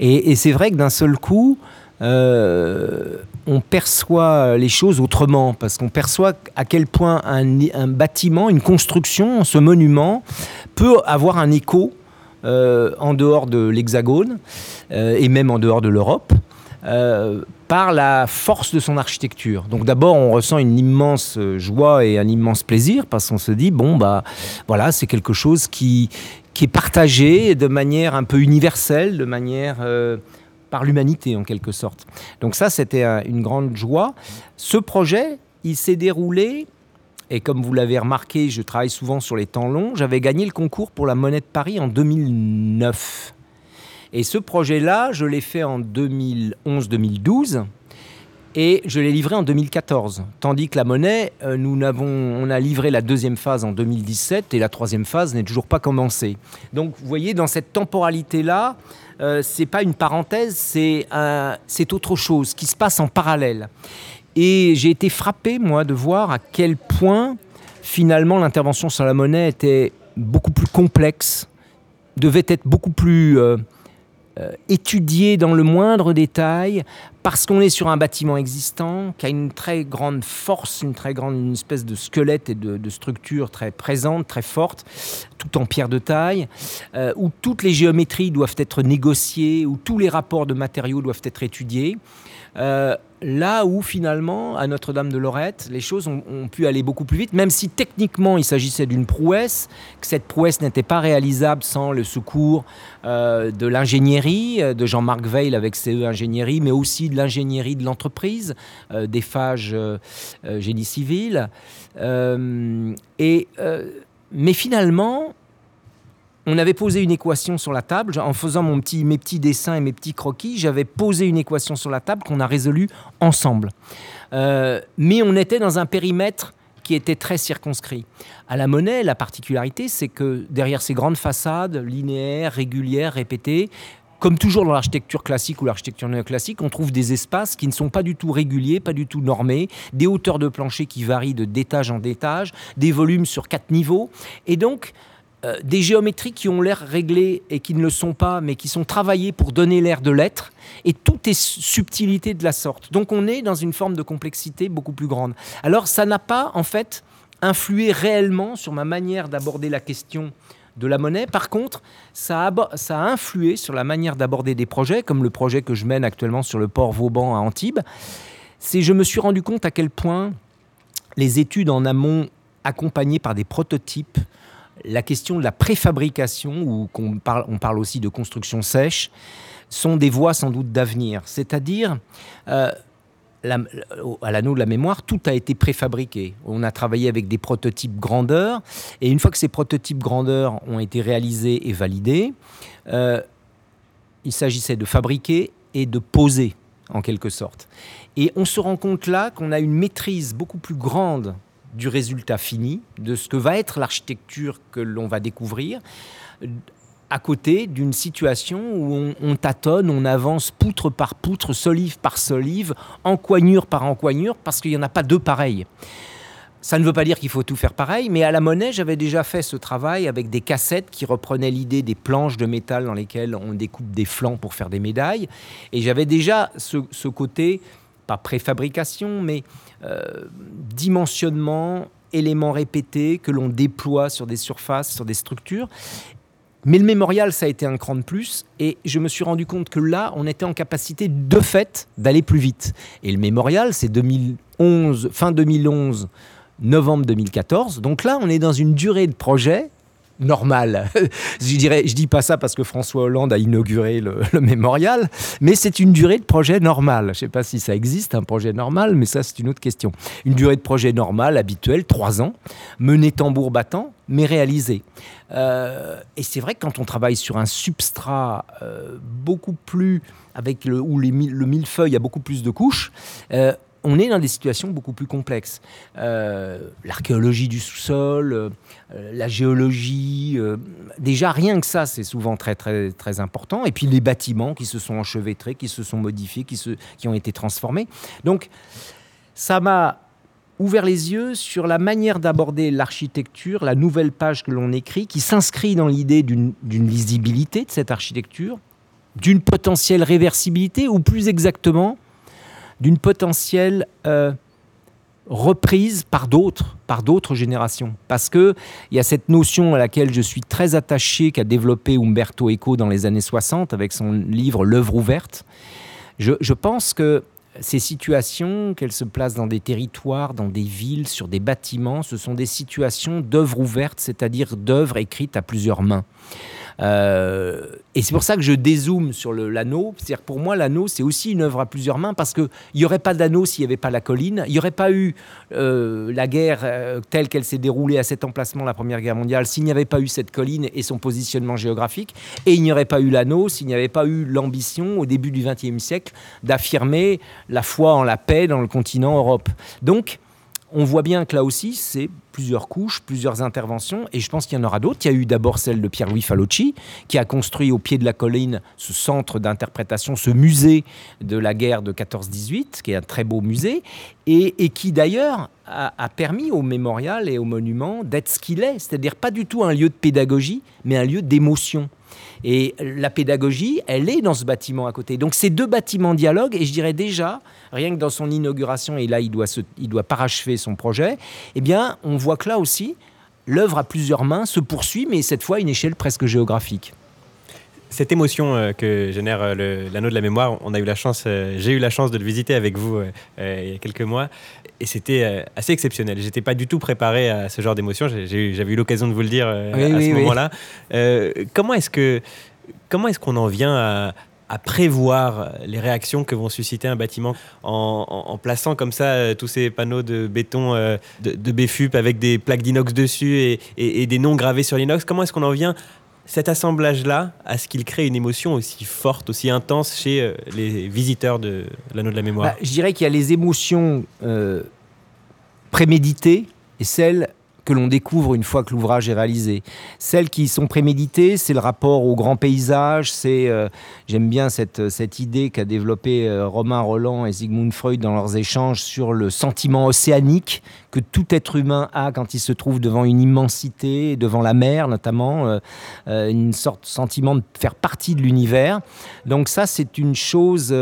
Et, c'est vrai que d'un seul coup, on perçoit les choses autrement, parce qu'on perçoit à quel point un, un, bâtiment, une construction, ce monument, peut avoir un écho en dehors de l'Hexagone et même en dehors de l'Europe. par la force de son architecture. Donc d'abord, on ressent une immense joie et un immense plaisir parce qu'on se dit bon bah voilà, c'est quelque chose qui qui est partagé de manière un peu universelle, de manière par l'humanité en quelque sorte. Donc ça, c'était une grande joie. Ce projet, il s'est déroulé, et comme vous l'avez remarqué, je travaille souvent sur les temps longs, j'avais gagné le concours pour la Monnaie de Paris en 2009. Et ce projet-là, je l'ai fait en 2011-2012 et je l'ai livré en 2014. Tandis que la monnaie, euh, nous on a livré la deuxième phase en 2017 et la troisième phase n'est toujours pas commencée. Donc vous voyez, dans cette temporalité-là, euh, c'est pas une parenthèse, c'est c'est autre chose qui se passe en parallèle. Et j'ai été frappé, moi, de voir à quel point, finalement, l'intervention sur la monnaie était beaucoup plus complexe, devait être beaucoup plus euh, euh, étudiée dans le moindre détail, parce qu'on est sur un bâtiment existant, qui a une très grande force, une très grande espèce de squelette et de, structure très présente, très forte, tout en pierre de taille, euh, où toutes les géométries doivent être négociées, où tous les rapports de matériaux doivent être étudiés. Euh, là où finalement, à Notre-Dame de Lorette, les choses ont, pu aller beaucoup plus vite, même si techniquement il s'agissait d'une prouesse, que cette prouesse n'était pas réalisable sans le secours euh, de l'ingénierie, euh, de Jean-Marc Veil avec CE Ingénierie, mais aussi de l'ingénierie de l'entreprise, des phages génie civil. et, mais finalement, on avait posé une équation sur la table. En faisant mes petits dessins et mes petits croquis, j'avais posé une équation sur la table qu'on a résolue ensemble. Euh, mais on était dans un périmètre qui était très circonscrit. À la monnaie, la particularité, c'est que derrière ces grandes façades linéaires, régulières, répétées, comme toujours dans l'architecture classique ou l'architecture néoclassique, on trouve des espaces qui ne sont pas du tout réguliers, pas du tout normés, des hauteurs de plancher qui varient d'étage en d'étage, des volumes sur quatre niveaux. Et donc, euh, des géométries qui ont l'air réglées et qui ne le sont pas, mais qui sont travaillées pour donner l'air de l'être, et tout est subtilité de la sorte. Donc on est dans une forme de complexité beaucoup plus grande. Alors ça n'a pas, en fait, influé réellement sur ma manière d'aborder la question de la monnaie. Par contre, ça a, ça a influé sur la manière d'aborder des projets, comme le projet que je mène actuellement sur le port Vauban à Antibes. C'est je me suis rendu compte à quel point les études en amont accompagnées par des prototypes la question de la préfabrication, ou qu'on parle, on parle aussi de construction sèche, sont des voies sans doute d'avenir. C'est-à-dire, euh, à l'anneau de la mémoire, tout a été préfabriqué. On a travaillé avec des prototypes grandeur, et une fois que ces prototypes grandeur ont été réalisés et validés, euh, il s'agissait de fabriquer et de poser, en quelque sorte. Et on se rend compte là qu'on a une maîtrise beaucoup plus grande du résultat fini, de ce que va être l'architecture que l'on va découvrir, à côté d'une situation où on, tâtonne, on avance poutre par poutre, solive par solive, encoignure par encoignure, parce qu'il n'y en a pas deux pareils. Ça ne veut pas dire qu'il faut tout faire pareil, mais à la monnaie, j'avais déjà fait ce travail avec des cassettes qui reprenaient l'idée des planches de métal dans lesquelles on découpe des flancs pour faire des médailles. Et j'avais déjà ce, ce côté pas préfabrication, mais dimensionnement, éléments répétés que l'on déploie sur des surfaces, sur des structures. Mais le mémorial, ça a été un cran de plus, et je me suis rendu compte que là, on était en capacité de fait d'aller plus vite. Et le mémorial, c'est 2011, fin 2011, novembre 2014. Donc là, on est dans une durée de projet normal. je dirais, je dis pas ça parce que François Hollande a inauguré le, mémorial, mais c'est une durée de projet normale. Je sais pas si ça existe un projet normal, mais ça c'est une autre question. Une durée de projet normale, habituelle, trois ans, menée tambour battant, mais réalisée. Euh, et c'est vrai que quand on travaille sur un substrat euh, beaucoup plus avec le où le millefeuille a beaucoup plus de couches. Euh, on est dans des situations beaucoup plus complexes. Euh, l'archéologie du sous-sol, euh, la géologie, euh, déjà rien que ça, c'est souvent très, très, très important. Et puis les bâtiments qui se sont enchevêtrés, qui se sont modifiés, qui, ont été transformés. Donc ça m'a ouvert les yeux sur la manière d'aborder l'architecture, la nouvelle page que l'on écrit, qui s'inscrit dans l'idée d'une lisibilité de cette architecture, d'une potentielle réversibilité, ou plus exactement, d'une potentielle euh, reprise par d'autres, par d'autres générations. Parce qu'il y a cette notion à laquelle je suis très attaché, qu'a développé Umberto Eco dans les années 60 avec son livre L'œuvre ouverte. Je, je pense que ces situations, qu'elles se placent dans des territoires, dans des villes, sur des bâtiments, ce sont des situations d'œuvres ouvertes, c'est-à-dire d'œuvres écrites à plusieurs mains. Euh, et c'est pour ça que je dézoome sur l'anneau. C'est-à-dire pour moi, l'anneau, c'est aussi une œuvre à plusieurs mains parce qu'il n'y aurait pas d'anneau s'il n'y avait pas la colline. Il n'y aurait pas eu euh, la guerre euh, telle qu'elle s'est déroulée à cet emplacement, la Première Guerre mondiale, s'il n'y avait pas eu cette colline et son positionnement géographique. Et il n'y aurait pas eu l'anneau s'il n'y avait pas eu l'ambition au début du XXe siècle d'affirmer la foi en la paix dans le continent Europe. Donc, on voit bien que là aussi, c'est plusieurs couches, plusieurs interventions, et je pense qu'il y en aura d'autres. Il y a eu d'abord celle de Pierre-Louis Falocci, qui a construit au pied de la colline ce centre d'interprétation, ce musée de la guerre de 14-18, qui est un très beau musée, et, qui d'ailleurs a, permis au mémorial et au monument d'être ce qu'il est, c'est-à-dire pas du tout un lieu de pédagogie, mais un lieu d'émotion. Et la pédagogie, elle est dans ce bâtiment à côté. Donc ces deux bâtiments dialoguent, et je dirais déjà, rien que dans son inauguration, et là il doit, se, il doit parachever son projet, eh bien on voit que là aussi, l'œuvre à plusieurs mains se poursuit, mais cette fois à une échelle presque géographique cette émotion euh, que génère euh, l'anneau de la mémoire, on a eu la chance, euh, j'ai eu la chance de le visiter avec vous il y a quelques mois, et c'était assez exceptionnel. J'étais pas du tout préparé à ce genre d'émotion. J'avais eu l'occasion de vous le dire à ce moment-là. comment est-ce que comment est-ce qu'on en vient à, prévoir les réactions que vont susciter un bâtiment en, plaçant comme ça tous ces panneaux de béton de, de BFUP avec des plaques d'inox dessus et, des noms gravés sur l'inox. Comment est-ce qu'on en vient cet assemblage-là, à ce qu'il crée une émotion aussi forte, aussi intense chez euh, les visiteurs de l'anneau de la mémoire? Bah, Je dirais qu'il y a les émotions euh, préméditées et celles que l'on découvre une fois que l'ouvrage est réalisé. Celles qui sont préméditées, c'est le rapport au grand paysage, c'est, euh, j'aime bien cette, cette idée qu'a développé euh, Romain Roland et Sigmund Freud dans leurs échanges sur le sentiment océanique que tout être humain a quand il se trouve devant une immensité, devant la mer notamment, euh, une sorte de sentiment de faire partie de l'univers. Donc ça, c'est une chose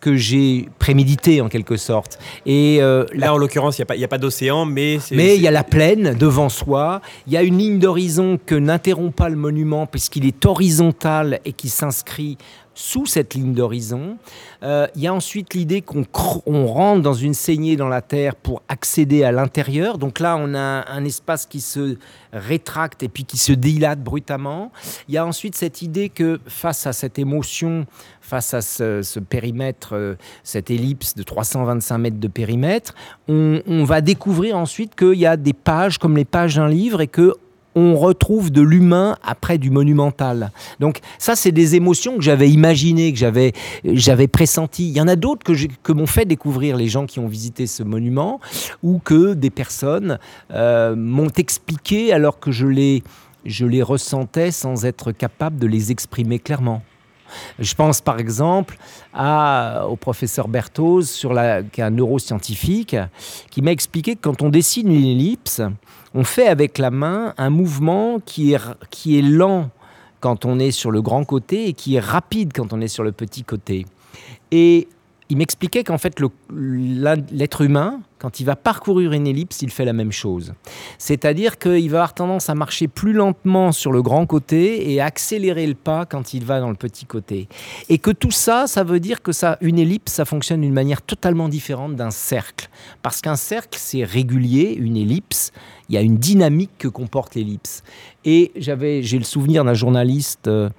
que j'ai prémédité en quelque sorte. Et euh, là, en l'occurrence, il n'y a pas, d'océan, mais mais il y a la plaine devant soi. Il y a une ligne d'horizon que n'interrompt pas le monument puisqu'il est horizontal et qui s'inscrit sous cette ligne d'horizon. Euh, il y a ensuite l'idée qu'on rentre dans une saignée dans la terre pour accéder à l'intérieur. Donc là, on a un espace qui se rétracte et puis qui se dilate brutalement. Il y a ensuite cette idée que face à cette émotion, face à ce, périmètre, euh, cette ellipse de 325 mètres de périmètre, on, on va découvrir ensuite qu'il y a des pages comme les pages d'un livre et que on retrouve de l'humain après du monumental. Donc ça, c'est des émotions que j'avais imaginées, que j'avais, j'avais pressenties. Il y en a d'autres que, m'ont fait découvrir les gens qui ont visité ce monument ou que des personnes euh, m'ont expliqué alors que je les, je les ressentais sans être capable de les exprimer clairement. Je pense par exemple au professeur Berthoz, qui est un neuroscientifique, qui m'a expliqué que quand on dessine une ellipse, on fait avec la main un mouvement qui est, qui est lent quand on est sur le grand côté et qui est rapide quand on est sur le petit côté. Et il m'expliquait qu'en fait, l'être humain, quand il va parcourir une ellipse, il fait la même chose. C'est-à-dire qu'il va avoir tendance à marcher plus lentement sur le grand côté et accélérer le pas quand il va dans le petit côté. Et que tout ça, ça veut dire que ça, une ellipse, ça fonctionne d'une manière totalement différente d'un cercle. Parce qu'un cercle, c'est régulier, une ellipse, il y a une dynamique que comporte l'ellipse. Et j'avais, j'ai le souvenir d'un journaliste. Euh,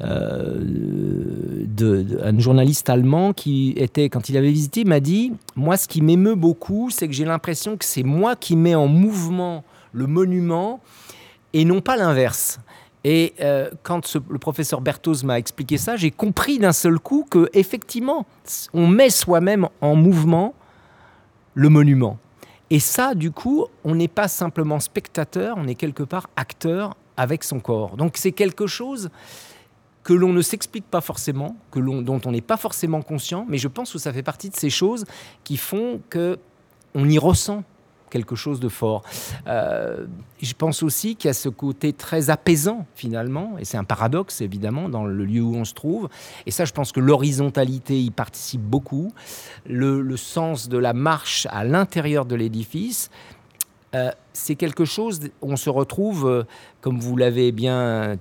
euh, de, un journaliste allemand qui était, quand il avait visité, m'a dit Moi, ce qui m'émeut beaucoup, c'est que j'ai l'impression que c'est moi qui mets en mouvement le monument et non pas l'inverse. Et euh, quand le professeur Berthoz m'a expliqué ça, j'ai compris d'un seul coup que effectivement, on met soi-même en mouvement le monument. Et ça, du coup, on n'est pas simplement spectateur, on est quelque part acteur avec son corps. Donc c'est quelque chose que l'on ne s'explique pas forcément, que dont on n'est pas forcément conscient, mais je pense que ça fait partie de ces choses qui font que on y ressent quelque chose de fort. Euh, je pense aussi qu'il y a ce côté très apaisant finalement, et c'est un paradoxe évidemment dans le lieu où on se trouve. Et ça, je pense que l'horizontalité y participe beaucoup. Le, sens de la marche à l'intérieur de l'édifice, euh, c'est quelque chose, on se retrouve, euh, comme vous l'avez bien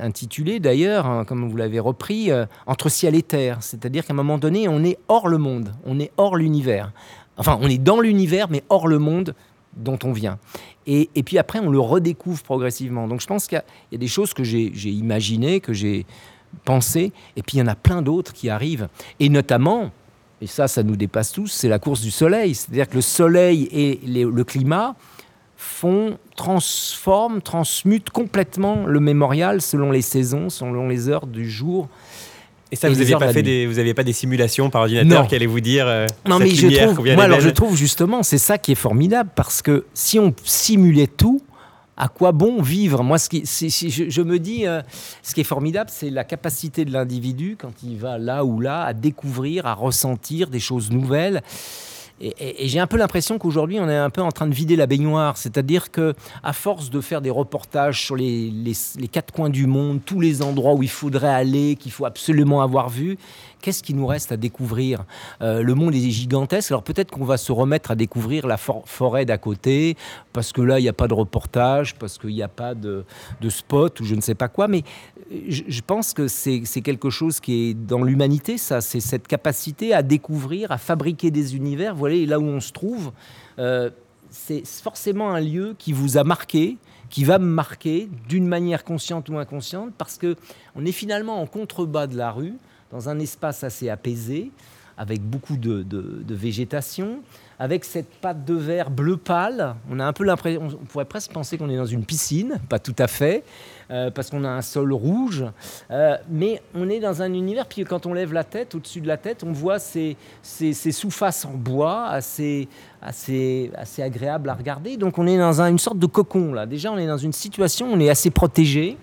intitulé d'ailleurs, hein, comme vous l'avez repris, entre ciel et terre. C'est-à-dire qu'à un moment donné, on est hors le monde, on est hors l'univers. Enfin, on est dans l'univers, mais hors le monde dont on vient. Et, puis après, on le redécouvre progressivement. Donc je pense qu'il y, a des choses que j'ai imaginées, que j'ai pensées, et puis il y en a plein d'autres qui arrivent. Et notamment, et ça, ça nous dépasse tous, c'est la course du soleil. C'est-à-dire que le soleil et le climat font, transforment, transmutent complètement le mémorial selon les saisons, selon les heures du jour. Et ça, vous n'aviez pas fait des, vous aviez pas des simulations par ordinateur qui allaient vous dire euh, non mais je trouve, moi alors je trouve justement c'est ça qui est formidable parce que si on simulait tout, à quoi bon vivre? Moi, ce qui, je, me dis, euh, ce qui est formidable, c'est la capacité de l'individu quand il va là ou là à découvrir, à ressentir des choses nouvelles. Et, j'ai un peu l'impression qu'aujourd'hui, on est un peu en train de vider la baignoire. C'est-à-dire que, à force de faire des reportages sur les, les, quatre coins du monde, tous les endroits où il faudrait aller, qu'il faut absolument avoir vu, qu'est-ce qui nous reste à découvrir euh, Le monde est gigantesque. Alors peut-être qu'on va se remettre à découvrir la forêt d'à côté, parce que là, il n'y a pas de reportage, parce qu'il n'y a pas de, spot ou je ne sais pas quoi. Mais je, pense que c'est quelque chose qui est dans l'humanité, ça. C'est cette capacité à découvrir, à fabriquer des univers. Voilà, là où on se trouve, euh, c'est forcément un lieu qui vous a marqué, qui va me marquer d'une manière consciente ou inconsciente, parce que on est finalement en contrebas de la rue, dans un espace assez apaisé, avec beaucoup de, végétation, avec cette pâte de verre bleu pâle. On a un peu l'impression, on pourrait presque penser qu'on est dans une piscine, pas tout à fait, euh, parce qu'on a un sol rouge, euh, mais on est dans un univers. Puis quand on lève la tête, au-dessus de la tête, on voit ces, ces, sous-faces en bois assez, assez, agréables à regarder. Donc on est dans une sorte de cocon là. Déjà, on est dans une situation, on est assez protégé.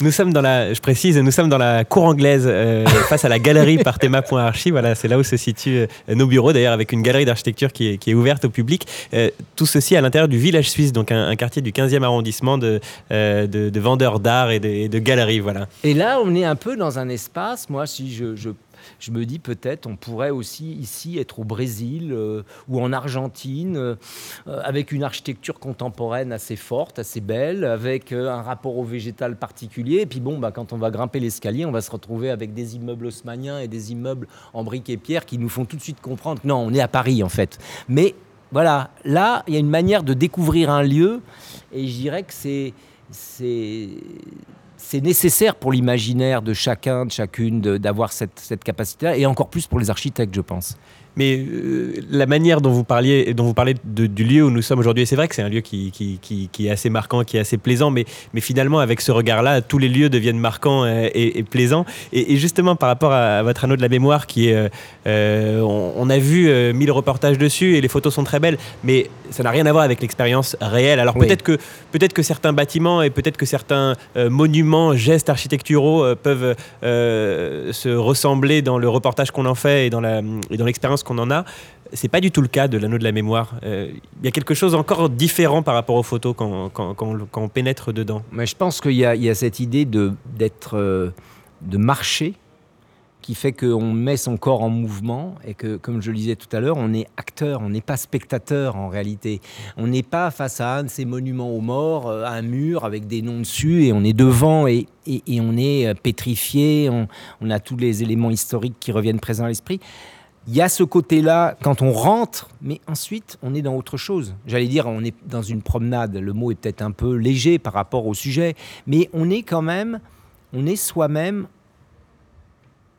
Nous sommes dans la, je précise, nous sommes dans la cour anglaise euh, face à la galerie Parthéma.archi. Voilà, c'est là où se situent euh, nos bureaux, d'ailleurs, avec une galerie d'architecture qui est, ouverte au public. Euh, tout ceci à l'intérieur du village suisse, donc un, quartier du 15e arrondissement de, de, vendeurs d'art et de, de, galeries. Voilà. Et là, on est un peu dans un espace, moi, si je, je je me dis peut-être on pourrait aussi ici être au Brésil euh, ou en Argentine euh, avec une architecture contemporaine assez forte, assez belle, avec euh, un rapport au végétal particulier. Et puis bon, bah, quand on va grimper l'escalier, on va se retrouver avec des immeubles haussmanniens et des immeubles en briques et pierres qui nous font tout de suite comprendre que non, on est à Paris en fait. Mais voilà, là, il y a une manière de découvrir un lieu et je dirais que c'est c'est nécessaire pour l'imaginaire de chacun, de chacune, d'avoir cette, capacité-là, et encore plus pour les architectes, je pense. Mais euh, la manière dont vous parliez, dont vous parlez du lieu où nous sommes aujourd'hui, c'est vrai que c'est un lieu qui, est assez marquant, qui est assez plaisant, mais, finalement, avec ce regard-là, tous les lieux deviennent marquants euh, et, plaisants. Et, justement, par rapport à, votre anneau de la mémoire, qui euh, on, a vu mille reportages dessus et les photos sont très belles, mais ça n'a rien à voir avec l'expérience réelle. Alors peut-être que, peut que certains bâtiments et peut-être que certains monuments, gestes architecturaux peuvent se ressembler dans le reportage qu'on en fait et dans l'expérience qu'on en a. C'est pas du tout le cas de l'anneau de la mémoire. Euh, il y a quelque chose encore différent par rapport aux photos quand, quand, on pénètre dedans. Mais je pense qu'il y, y, a cette idée de, d'être, euh, de marcher qui fait qu'on met son corps en mouvement et que, comme je le disais tout à l'heure, on est acteur, on n'est pas spectateur en réalité. On n'est pas face à un de ces monuments aux morts, euh, à un mur avec des noms dessus et on est devant et, et, on est pétrifié, on, on, a tous les éléments historiques qui reviennent présents à l'esprit il y a ce côté-là quand on rentre, mais ensuite on est dans autre chose. J'allais dire, on est dans une promenade. Le mot est peut-être un peu léger par rapport au sujet, mais on est quand même, on est soi-même.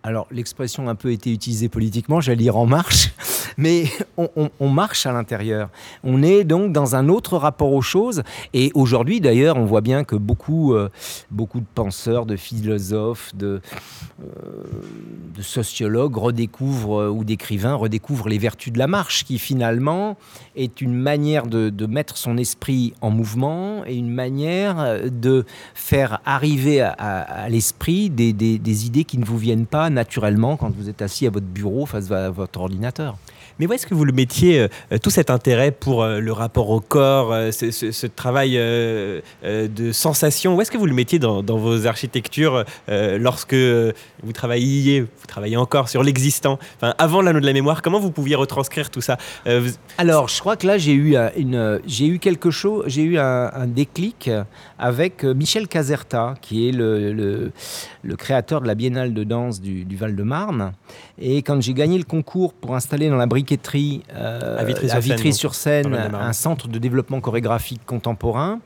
Alors l'expression a un peu été utilisée politiquement, j'allais dire en marche, mais on, marche à l'intérieur. On est donc dans un autre rapport aux choses. Et aujourd'hui, d'ailleurs, on voit bien que beaucoup, euh, beaucoup de penseurs, de philosophes, de, euh, sociologues redécouvrent, euh, ou d'écrivains redécouvrent les vertus de la marche, qui finalement est une manière de, mettre son esprit en mouvement et une manière de faire arriver à, l'esprit des idées qui ne vous viennent pas naturellement quand vous êtes assis à votre bureau face à votre ordinateur. Mais où est-ce que vous le mettiez, tout cet intérêt pour le rapport au corps, ce, travail de sensation, où est-ce que vous le mettiez dans, vos architectures lorsque vous travailliez, vous travaillez encore sur l'existant, enfin, avant l'anneau de la mémoire, comment vous pouviez retranscrire tout ça? Alors, je crois que là, j'ai eu, une, j'ai eu quelque chose, j'ai eu un, déclic avec Michel Caserta, qui est le, le, créateur de la Biennale de danse du, Val-de-Marne. Et quand j'ai gagné le concours pour installer dans la euh, à Vitry-sur-Seine un centre de développement chorégraphique contemporain,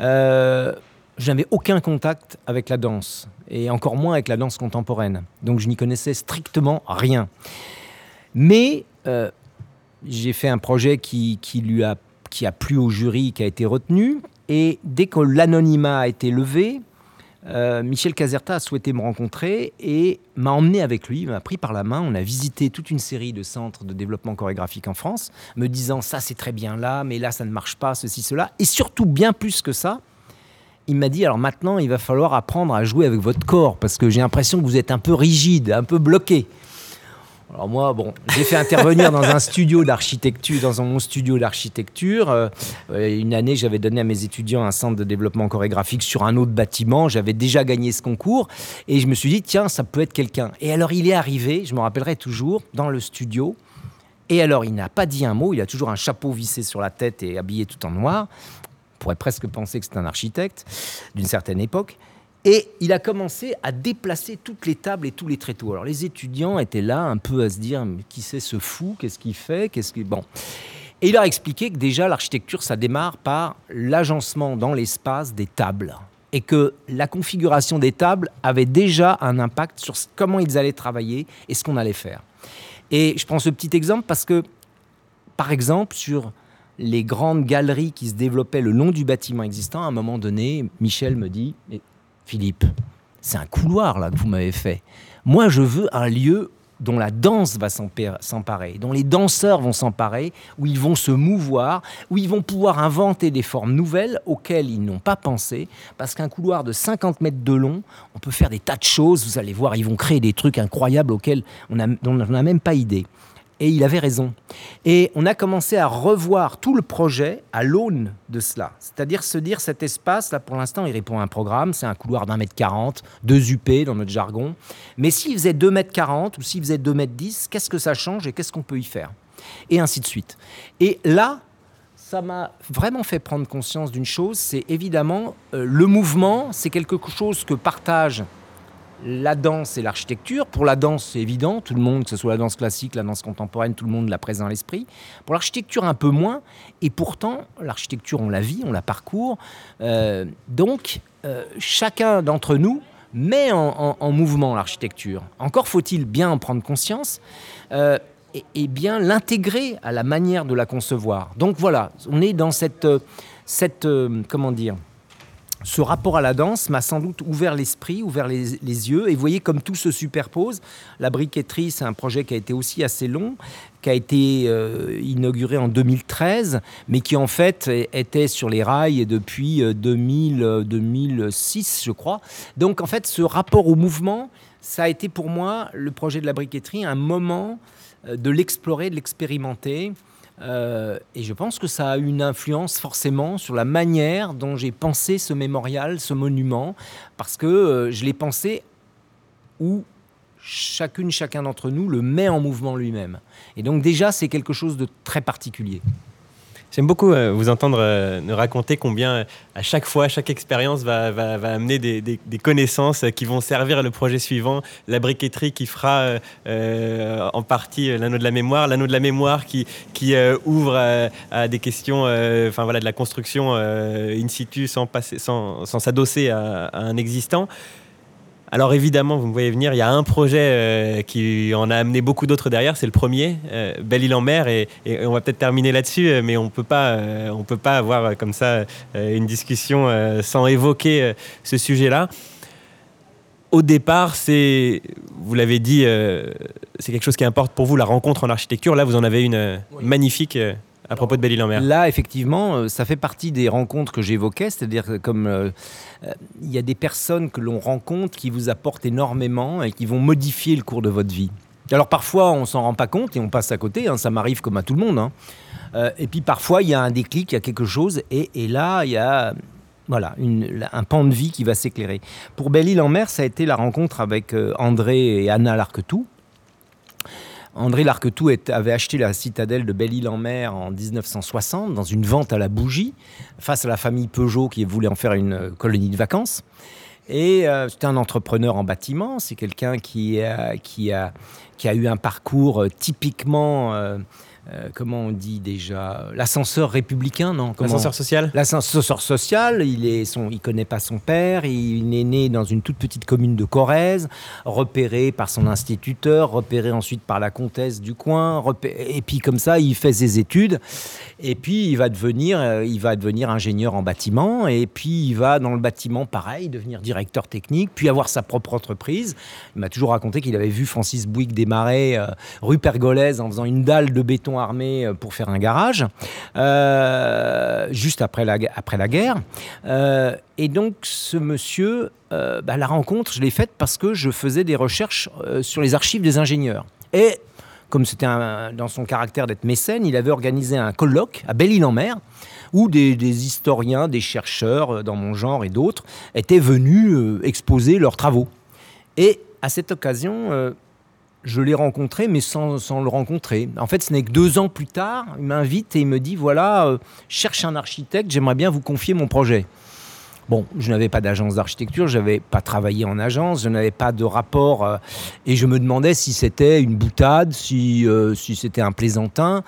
euh, je n'avais aucun contact avec la danse, et encore moins avec la danse contemporaine. Donc je n'y connaissais strictement rien. Mais euh, j'ai fait un projet qui, qui, lui a, qui a plu au jury, qui a été retenu. Et dès que l'anonymat a été levé, euh, Michel Caserta a souhaité me rencontrer et m'a emmené avec lui, m'a pris par la main. On a visité toute une série de centres de développement chorégraphique en France, me disant ça c'est très bien là, mais là ça ne marche pas, ceci, cela. Et surtout, bien plus que ça, il m'a dit alors maintenant il va falloir apprendre à jouer avec votre corps parce que j'ai l'impression que vous êtes un peu rigide, un peu bloqué. Alors moi, bon, j'ai fait intervenir dans un studio d'architecture, dans mon studio d'architecture. Euh, une année, j'avais donné à mes étudiants un centre de développement chorégraphique sur un autre bâtiment. J'avais déjà gagné ce concours et je me suis dit tiens, ça peut être quelqu'un. Et alors il est arrivé, je me rappellerai toujours, dans le studio. Et alors il n'a pas dit un mot. Il a toujours un chapeau vissé sur la tête et habillé tout en noir. On pourrait presque penser que c'est un architecte d'une certaine époque. Et il a commencé à déplacer toutes les tables et tous les tréteaux. Alors les étudiants étaient là un peu à se dire qui c'est ce fou? Qu'est-ce qu'il fait? Qu'est-ce qu'il bon Et il a expliqué que déjà l'architecture ça démarre par l'agencement dans l'espace des tables et que la configuration des tables avait déjà un impact sur comment ils allaient travailler et ce qu'on allait faire. Et je prends ce petit exemple parce que, par exemple, sur les grandes galeries qui se développaient le long du bâtiment existant, à un moment donné, Michel me dit Philippe, c'est un couloir là que vous m'avez fait. Moi, je veux un lieu dont la danse va s'emparer, dont les danseurs vont s'emparer, où ils vont se mouvoir, où ils vont pouvoir inventer des formes nouvelles auxquelles ils n'ont pas pensé, parce qu'un couloir de 50 mètres de long, on peut faire des tas de choses, vous allez voir, ils vont créer des trucs incroyables auxquels on n'a même pas idée. Et il avait raison. Et on a commencé à revoir tout le projet à l'aune de cela. C'est-à-dire se dire, cet espace, là pour l'instant, il répond à un programme, c'est un couloir d'un mètre quarante, deux UP dans notre jargon. Mais s'il faisait deux mètres quarante ou s'il faisait deux mètres dix, qu'est-ce que ça change et qu'est-ce qu'on peut y faire? Et ainsi de suite. Et là, ça m'a vraiment fait prendre conscience d'une chose, c'est évidemment euh, le mouvement, c'est quelque chose que partagent la danse et l'architecture. Pour la danse, c'est évident, tout le monde, que ce soit la danse classique, la danse contemporaine, tout le monde l'a présent à l'esprit. Pour l'architecture, un peu moins. Et pourtant, l'architecture, on la vit, on la parcourt. Euh, donc, euh, chacun d'entre nous met en, mouvement l'architecture. Encore faut-il bien en prendre conscience. Euh, et, bien l'intégrer à la manière de la concevoir. Donc voilà, on est dans cette, cette comment dire, ce rapport à la danse m'a sans doute ouvert l'esprit, ouvert les, yeux. Et vous voyez comme tout se superpose. La briqueterie, c'est un projet qui a été aussi assez long, qui a été euh, inauguré en 2013, mais qui en fait était sur les rails depuis 2000, 2006, euh, je crois. Donc en fait, ce rapport au mouvement, ça a été pour moi, le projet de la briqueterie, un moment euh, de l'explorer, de l'expérimenter. Euh, et je pense que ça a une influence forcément sur la manière dont j'ai pensé ce mémorial, ce monument, parce que euh, je l'ai pensé où chacune, chacun d'entre nous le met en mouvement lui-même. Et donc déjà, c'est quelque chose de très particulier. J'aime beaucoup euh, vous entendre euh, nous raconter combien, euh, à chaque fois, chaque expérience va, amener des, connaissances qui vont servir le projet suivant. La briqueterie qui fera en partie l'anneau de la mémoire, l'anneau de la mémoire qui, ouvre à, des questions enfin, voilà, de la construction in situ sans, s'adosser à, un existant. Alors évidemment, vous me voyez venir, il y a un projet euh, qui en a amené beaucoup d'autres derrière, c'est le premier, euh, Belle-Île en mer, et, on va peut-être terminer là-dessus, euh, mais on peut pas, on peut pas avoir comme ça une discussion sans évoquer ce sujet-là. Au départ, c'est, vous l'avez dit, c'est quelque chose qui importe pour vous, la rencontre en architecture. Là, vous en avez une magnifique à propos de Belle-Île-en-Mer Là, effectivement, euh, ça fait partie des rencontres que j'évoquais, c'est-à-dire comme euh, euh, il y a des personnes que l'on rencontre qui vous apportent énormément et qui vont modifier le cours de votre vie. Alors parfois, on s'en rend pas compte et on passe à côté, hein, ça m'arrive comme à tout le monde. Hein. Et puis parfois, il y a un déclic, il y a quelque chose, et, là, il y a voilà, un pan de vie qui va s'éclairer. Pour Belle-Île-en-Mer, ça a été la rencontre avec André et Anna Larquetou. André Larquetou avait acheté la citadelle de Belle-Île-en-Mer en 1960 dans une vente à la bougie face à la famille Peugeot qui voulait en faire une euh, colonie de vacances. Et euh, c'était un entrepreneur en bâtiment, c'est quelqu'un qui, qui, a, qui a eu un parcours typiquement euh, comment on dit déjà L'ascenseur républicain, non? L'ascenseur social? L'ascenseur social, il est son, il connaît pas son père, il est né dans une toute petite commune de Corrèze, repéré par son instituteur, repéré ensuite par la comtesse du coin, et puis comme ça, il fait ses études, et puis il va devenir, euh, il va devenir ingénieur en bâtiment, et puis il va dans le bâtiment, pareil, devenir directeur technique, puis avoir sa propre entreprise. Il m'a toujours raconté qu'il avait vu Francis Bouygues démarrer euh, rue Pergolèse en faisant une dalle de béton armée euh, pour faire un garage, euh, juste après la, après la guerre. Euh, et donc, ce monsieur, bah, la rencontre, je l'ai faite parce que je faisais des recherches sur les archives des ingénieurs. Et comme c'était dans son caractère d'être mécène, il avait organisé un colloque à Belle-Île-en-Mer où des, historiens, des chercheurs dans mon genre et d'autres étaient venus exposer leurs travaux. Et à cette occasion, je l'ai rencontré, mais sans, le rencontrer. En fait, ce n'est que deux ans plus tard, il m'invite et il me dit voilà, euh, cherche un architecte, j'aimerais bien vous confier mon projet. Bon, je n'avais pas d'agence d'architecture, je n'avais pas travaillé en agence, je n'avais pas de rapport, euh, et je me demandais si c'était une boutade, si, euh, si c'était un plaisantin.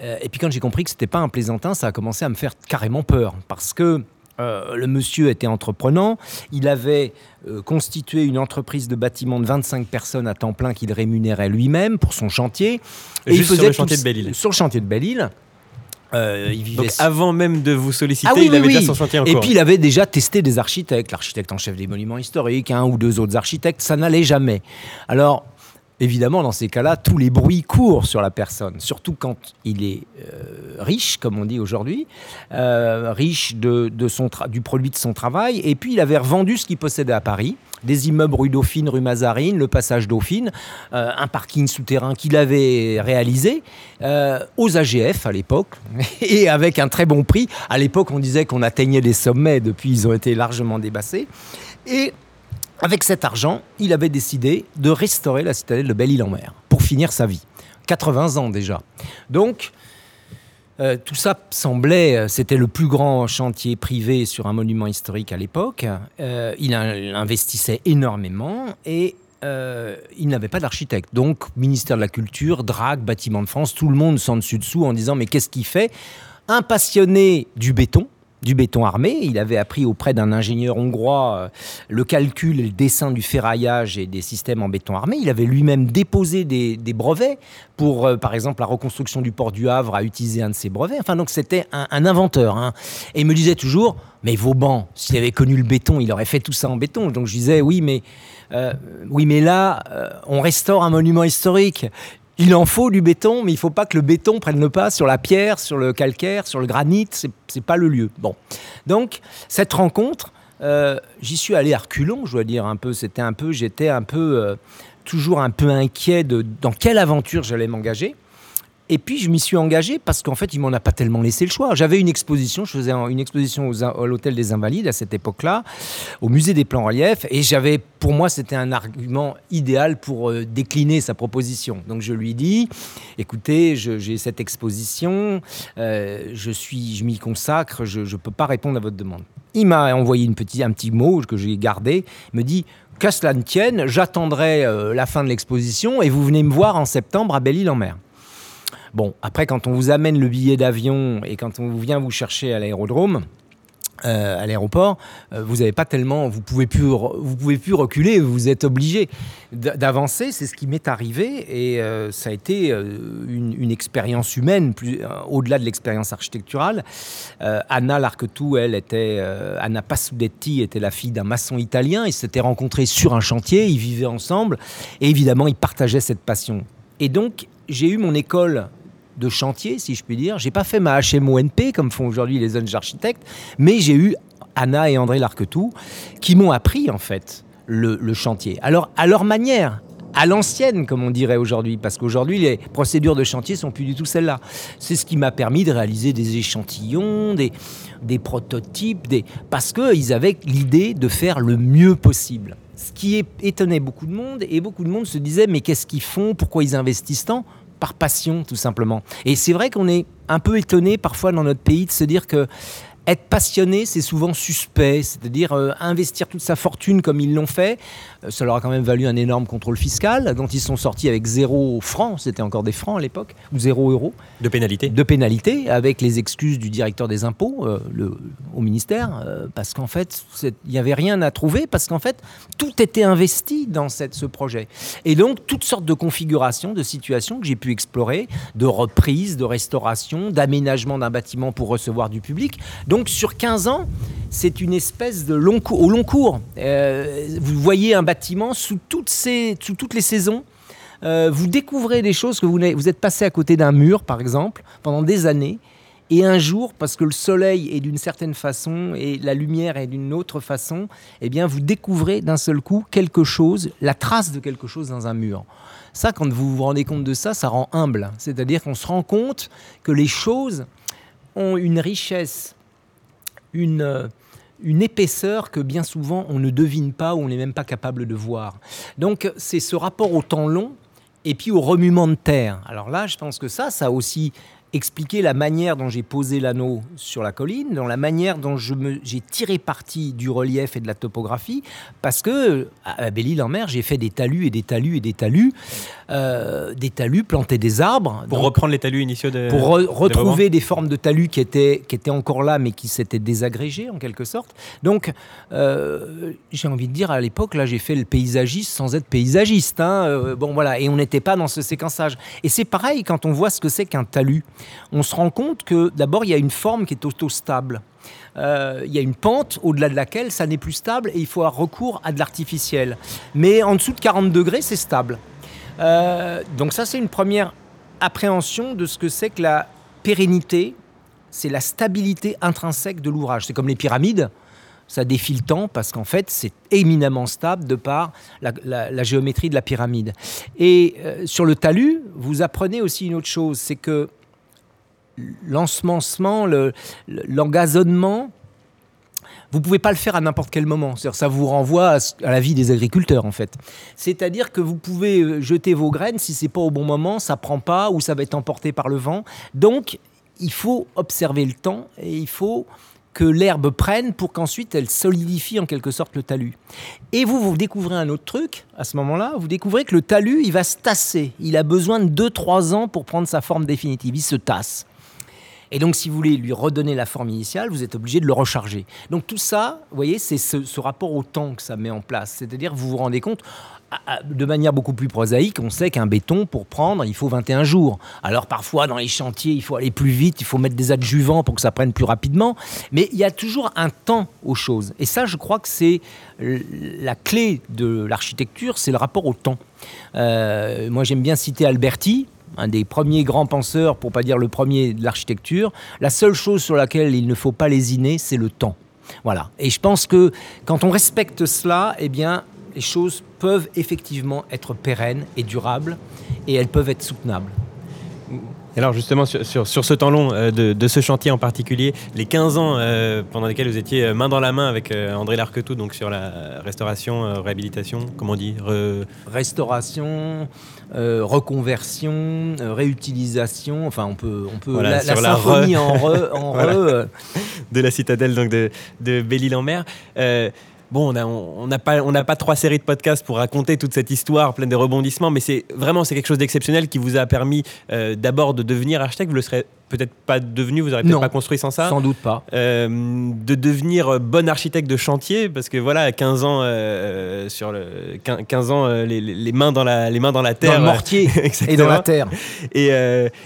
et puis quand j'ai compris que c'était pas un plaisantin, ça a commencé à me faire carrément peur, parce que euh, le monsieur était entreprenant. Il avait euh, constitué une entreprise de bâtiment de 25 personnes à temps plein qu'il rémunérait lui-même pour son chantier. Et il faisait sur le chantier de Belle-Île. Sur le chantier de Belle-Île. Euh, il vivait... Donc avant même de vous solliciter, ah il avait déjà son chantier en cours. Et puis il avait déjà testé des architectes, l'architecte en chef des monuments historiques, un ou deux autres architectes, ça n'allait jamais. Alors évidemment, dans ces cas-là, tous les bruits courent sur la personne, surtout quand il est euh, riche, comme on dit aujourd'hui, euh, riche de, son du produit de son travail. Et puis, il avait revendu ce qu'il possédait à Paris des immeubles rue Dauphine, rue Mazarine, le passage Dauphine, euh, un parking souterrain qu'il avait réalisé aux AGF à l'époque, et avec un très bon prix. À l'époque, on disait qu'on atteignait les sommets, depuis ils ont été largement débassés. Et avec cet argent, il avait décidé de restaurer la citadelle de Belle-Île-en-Mer pour finir sa vie. 80 ans déjà. Donc, euh, tout ça semblait, euh, c'était le plus grand chantier privé sur un monument historique à l'époque. Euh, il, investissait énormément et il n'avait pas d'architecte. Donc, ministère de la Culture, DRAC, Bâtiment de France, tout le monde s'en dessus dessous en disant mais qu'est-ce qu'il fait? Un passionné du béton, du béton armé. Il avait appris auprès d'un ingénieur hongrois euh, le calcul et le dessin du ferraillage et des systèmes en béton armé. Il avait lui-même déposé des, brevets pour, euh, par exemple, la reconstruction du port du Havre, à utiliser un de ses brevets. Enfin, donc c'était un, inventeur. Hein. Et il me disait toujours, mais Vauban, s'il avait connu le béton, il aurait fait tout ça en béton. Donc je disais, oui, mais, euh, oui, mais là, on restaure un monument historique. Il en faut du béton, mais il ne faut pas que le béton prenne le pas sur la pierre, sur le calcaire, sur le granit. Ce n'est pas le lieu. Bon. Donc, cette rencontre, euh, j'y suis allé à reculons, je dois dire un peu. C'était un peu, j'étais un peu, euh, toujours un peu inquiet de dans quelle aventure j'allais m'engager. Et puis je m'y suis engagé parce qu'en fait, il m'en a pas tellement laissé le choix. J'avais une exposition, je faisais une exposition à l'hôtel des Invalides à cette époque-là, au musée des plans reliefs, et j'avais, pour moi, c'était un argument idéal pour euh, décliner sa proposition. Donc je lui dis, écoutez, j'ai cette exposition, euh, je suis, je m'y consacre, je ne peux pas répondre à votre demande. Il m'a envoyé une petite, un petit mot que j'ai gardé. Il me dit qu'à cela ne tienne, j'attendrai euh, la fin de l'exposition et vous venez me voir en septembre à Belle-Île-en-Mer. Bon, après, quand on vous amène le billet d'avion et quand on vient vous chercher à l'aérodrome, euh, à l'aéroport, euh, vous n'avez pas tellement, vous pouvez plus, vous pouvez plus reculer, vous êtes obligé d'avancer. C'est ce qui m'est arrivé et euh, ça a été une, expérience humaine, au-delà de l'expérience architecturale. Anna Larquetou, elle était, Anna Passudetti était la fille d'un maçon italien. Ils s'étaient rencontrés sur un chantier, ils vivaient ensemble et évidemment ils partageaient cette passion. Et donc j'ai eu mon école de chantier, si je puis dire. J'ai pas fait ma HMONP comme font aujourd'hui les jeunes architectes, mais j'ai eu Anna et André Larquetou qui m'ont appris en fait le, chantier. Alors à leur manière, à l'ancienne, comme on dirait aujourd'hui, parce qu'aujourd'hui, les procédures de chantier sont plus du tout celles-là. C'est ce qui m'a permis de réaliser des échantillons, des, des prototypes, des... parce qu'ils avaient l'idée de faire le mieux possible. Ce qui étonnait beaucoup de monde, et beaucoup de monde se disait, mais qu'est-ce qu'ils font? Pourquoi ils investissent tant? Par passion, tout simplement. Et c'est vrai qu'on est un peu étonné parfois dans notre pays de se dire que être passionné, c'est souvent suspect, c'est-à-dire euh, investir toute sa fortune comme ils l'ont fait. Euh, ça leur a quand même valu un énorme contrôle fiscal, dont ils sont sortis avec zéro franc, c'était encore des francs à l'époque, ou zéro euro. De pénalité De pénalité, avec les excuses du directeur des impôts euh, le, au ministère, parce qu'en fait, il n'y avait rien à trouver, parce qu'en fait, tout était investi dans cette, ce projet. Et donc, toutes sortes de configurations, de situations que j'ai pu explorer, de reprise, de restauration, d'aménagement d'un bâtiment pour recevoir du public. Donc, sur 15 ans, c'est une espèce de long cours, au long cours. Euh, vous voyez un bâtiment sous toutes, les saisons. Euh, vous découvrez des choses que vous, vous êtes passé à côté d'un mur, par exemple, pendant des années. Et un jour, parce que le soleil est d'une certaine façon et la lumière est d'une autre façon, eh bien, vous découvrez d'un seul coup quelque chose, la trace de quelque chose dans un mur. Ça, quand vous vous rendez compte de ça, ça rend humble. C'est-à-dire qu'on se rend compte que les choses ont une richesse une, une épaisseur que bien souvent on ne devine pas ou on n'est même pas capable de voir. Donc c'est ce rapport au temps long et puis au remuement de terre. Alors là, je pense que ça, ça aussi expliquer la manière dont j'ai posé l'anneau sur la colline, dans la manière dont j'ai tiré parti du relief et de la topographie, parce que à Belle-Île-en-Mer, j'ai fait des talus et des talus et des talus, euh, des talus, planter des arbres. Pour reprendre les talus initiaux de. Pour retrouver des formes de talus qui étaient, qui étaient encore là, mais qui s'étaient désagrégés en quelque sorte. Donc, euh, j'ai envie de dire, à l'époque, là, j'ai fait le paysagiste sans être paysagiste. Hein, euh, bon, voilà, et on n'était pas dans ce séquençage. Et c'est pareil quand on voit ce que c'est qu'un talus on se rend compte que d'abord, il y a une forme qui est autostable. Euh, il y a une pente au-delà de laquelle ça n'est plus stable et il faut avoir recours à de l'artificiel. Mais en dessous de 40 degrés, c'est stable. Euh, donc ça, c'est une première appréhension de ce que c'est que la pérennité, c'est la stabilité intrinsèque de l'ouvrage. C'est comme les pyramides, ça défie le temps parce qu'en fait, c'est éminemment stable de par la, géométrie de la pyramide. Et euh, sur le talus, vous apprenez aussi une autre chose, c'est que l'ensemencement, l'engazonnement, vous pouvez pas le faire à n'importe quel moment. Ça vous renvoie à, la vie des agriculteurs, en fait. C'est-à-dire que vous pouvez euh, jeter vos graines, si c'est pas au bon moment, ça prend pas ou ça va être emporté par le vent. Donc, il faut observer le temps et il faut que l'herbe prenne pour qu'ensuite elle solidifie en quelque sorte le talus. Et vous, vous découvrez un autre truc à ce moment-là, vous découvrez que le talus, il va se tasser. Il a besoin de 2-3 ans pour prendre sa forme définitive. Il se tasse. Et donc, si vous voulez lui redonner la forme initiale, vous êtes obligé de le recharger. Donc, tout ça, vous voyez, c'est ce, rapport au temps que ça met en place. C'est-à-dire, vous vous rendez compte, de manière beaucoup plus prosaïque, on sait qu'un béton, pour prendre, il faut 21 jours. Alors parfois, dans les chantiers, il faut aller plus vite, il faut mettre des adjuvants pour que ça prenne plus rapidement. Mais il y a toujours un temps aux choses. Et ça, je crois que c'est la clé de l'architecture, c'est le rapport au temps. Euh, moi, j'aime bien citer Alberti, un des premiers grands penseurs, pour pas dire le premier de l'architecture, la seule chose sur laquelle il ne faut pas lésiner, c'est le temps. Voilà. Et je pense que quand on respecte cela, eh bien, les choses peuvent effectivement être pérennes et durables, et elles peuvent être soutenables. Alors justement, sur, ce temps long euh, de, ce chantier en particulier, les 15 ans euh, pendant lesquels vous étiez euh, main dans la main avec André Larquetou, donc sur la restauration, réhabilitation, comment on dit Restauration, reconversion, réutilisation, enfin on peut, on peut la, symphonie en re, en re de la citadelle donc de, de Belle-Île-en-Mer. Bon, on n'a pas, on pas trois séries de podcasts pour raconter toute cette histoire pleine de rebondissements, mais c'est vraiment c'est quelque chose d'exceptionnel qui vous a permis euh, d'abord de devenir architecte. Vous le serez peut-être pas devenu, vous n'aurez peut-être pas construit sans ça. Sans doute pas. Euh, de devenir bon architecte de chantier, parce que voilà, 15 ans, euh, sur le, 15 ans les, mains dans la, les mains dans la terre. Dans le mortier et dans la terre. Et,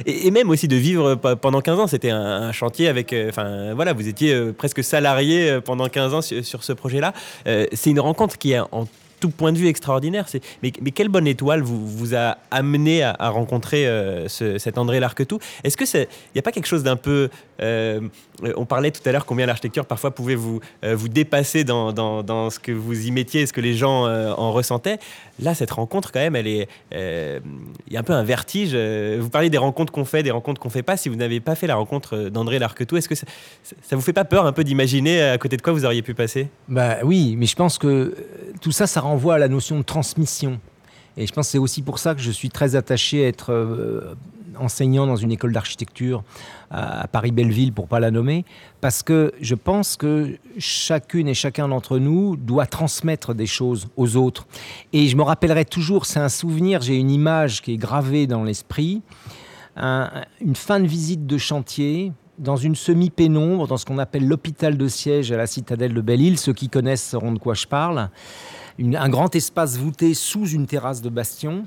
et, même aussi de vivre pendant 15 ans, c'était un, chantier avec. Enfin, voilà, vous étiez presque salarié pendant 15 ans sur, sur ce projet-là. c'est une rencontre qui est en tout point de vue extraordinaire. Mais, mais, quelle bonne étoile vous, vous a amené à, rencontrer euh, cet André Larquetou? Est-ce que il n'y a pas quelque chose d'un peu... Euh, on parlait tout à l'heure combien l'architecture parfois pouvait vous, euh, vous dépasser dans, dans, ce que vous y mettiez, ce que les gens en ressentaient? Là, cette rencontre, quand même, elle est... Il y a un peu un vertige. Vous parlez des rencontres qu'on fait, des rencontres qu'on ne fait pas. Si vous n'avez pas fait la rencontre d'André Larquetou, est-ce que ça, ça, vous fait pas peur un peu d'imaginer à côté de quoi vous auriez pu passer? Bah oui, mais je pense que tout ça, ça renvoie à la notion de transmission. Et je pense que c'est aussi pour ça que je suis très attaché à être euh, enseignant dans une école d'architecture à, Paris-Belleville, pour pas la nommer, parce que je pense que chacune et chacun d'entre nous doit transmettre des choses aux autres. Et je me rappellerai toujours, c'est un souvenir, j'ai une image qui est gravée dans l'esprit, une fin de visite de chantier, dans une semi-pénombre, dans ce qu'on appelle l'hôpital de siège à la citadelle de Belle-Île. Ceux qui connaissent sauront de quoi je parle un grand espace voûté sous une terrasse de bastion,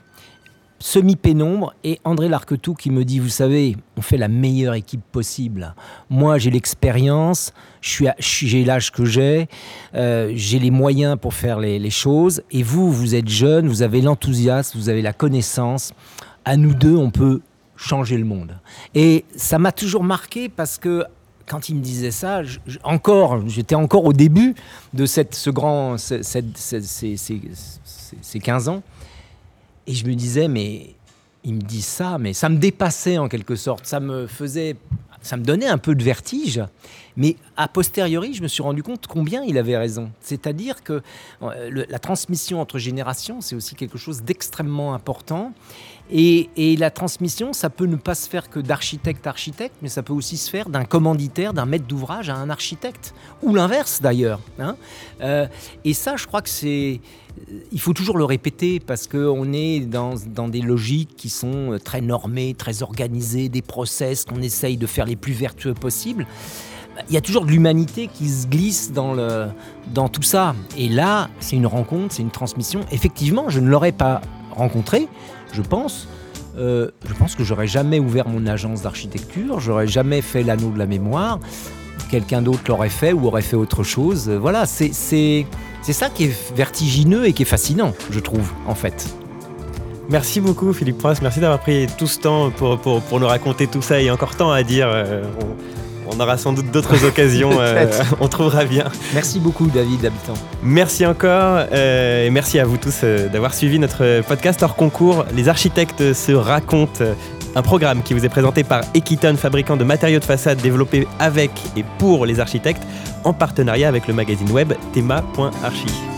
semi-pénombre, et André Larquetou qui me dit, vous savez, on fait la meilleure équipe possible. Moi, j'ai l'expérience, j'ai l'âge que j'ai, euh, j'ai les moyens pour faire les, les choses, et vous, vous êtes jeune, vous avez l'enthousiasme, vous avez la connaissance. À nous deux, on peut changer le monde. Et ça m'a toujours marqué parce que quand il me disait ça, encore, j'étais encore au début de cette, ce grand, ces, ces 15 ans, et je me disais, mais il me dit ça, mais ça me dépassait en quelque sorte, ça me faisait, ça me donnait un peu de vertige, mais a posteriori, je me suis rendu compte combien il avait raison. C'est-à-dire que euh, la transmission entre générations, c'est aussi quelque chose d'extrêmement important. Et, la transmission, ça peut ne pas se faire que d'architecte à architecte, mais ça peut aussi se faire d'un commanditaire, d'un maître d'ouvrage à un architecte, ou l'inverse d'ailleurs. Hein. Euh, et ça, je crois que c'est... Il faut toujours le répéter parce qu'on est dans, dans, des logiques qui sont très normées, très organisées, des process qu'on essaye de faire les plus vertueux possibles il y a toujours de l'humanité qui se glisse dans, le, dans tout ça. Et là, c'est une rencontre, c'est une transmission. Effectivement, je ne l'aurais pas rencontré, je pense. Euh, je pense que j'aurais jamais ouvert mon agence d'architecture, j'aurais jamais fait l'anneau de la mémoire. Quelqu'un d'autre l'aurait fait ou aurait fait autre chose. Voilà, c'est ça qui est vertigineux et qui est fascinant, je trouve, en fait. Merci beaucoup Philippe Prince, merci d'avoir pris tout ce temps pour, pour, pour, nous raconter tout ça. Il y a encore tant à dire. Euh, aura sans doute d'autres occasions. Euh, on trouvera bien. Merci beaucoup, David Habitant. Merci encore. Euh, et merci à vous tous euh, d'avoir suivi notre podcast hors concours. Les architectes se racontent. Un programme qui vous est présenté par Equiton, fabricant de matériaux de façade développé avec et pour les architectes, en partenariat avec le magazine web thema.archi.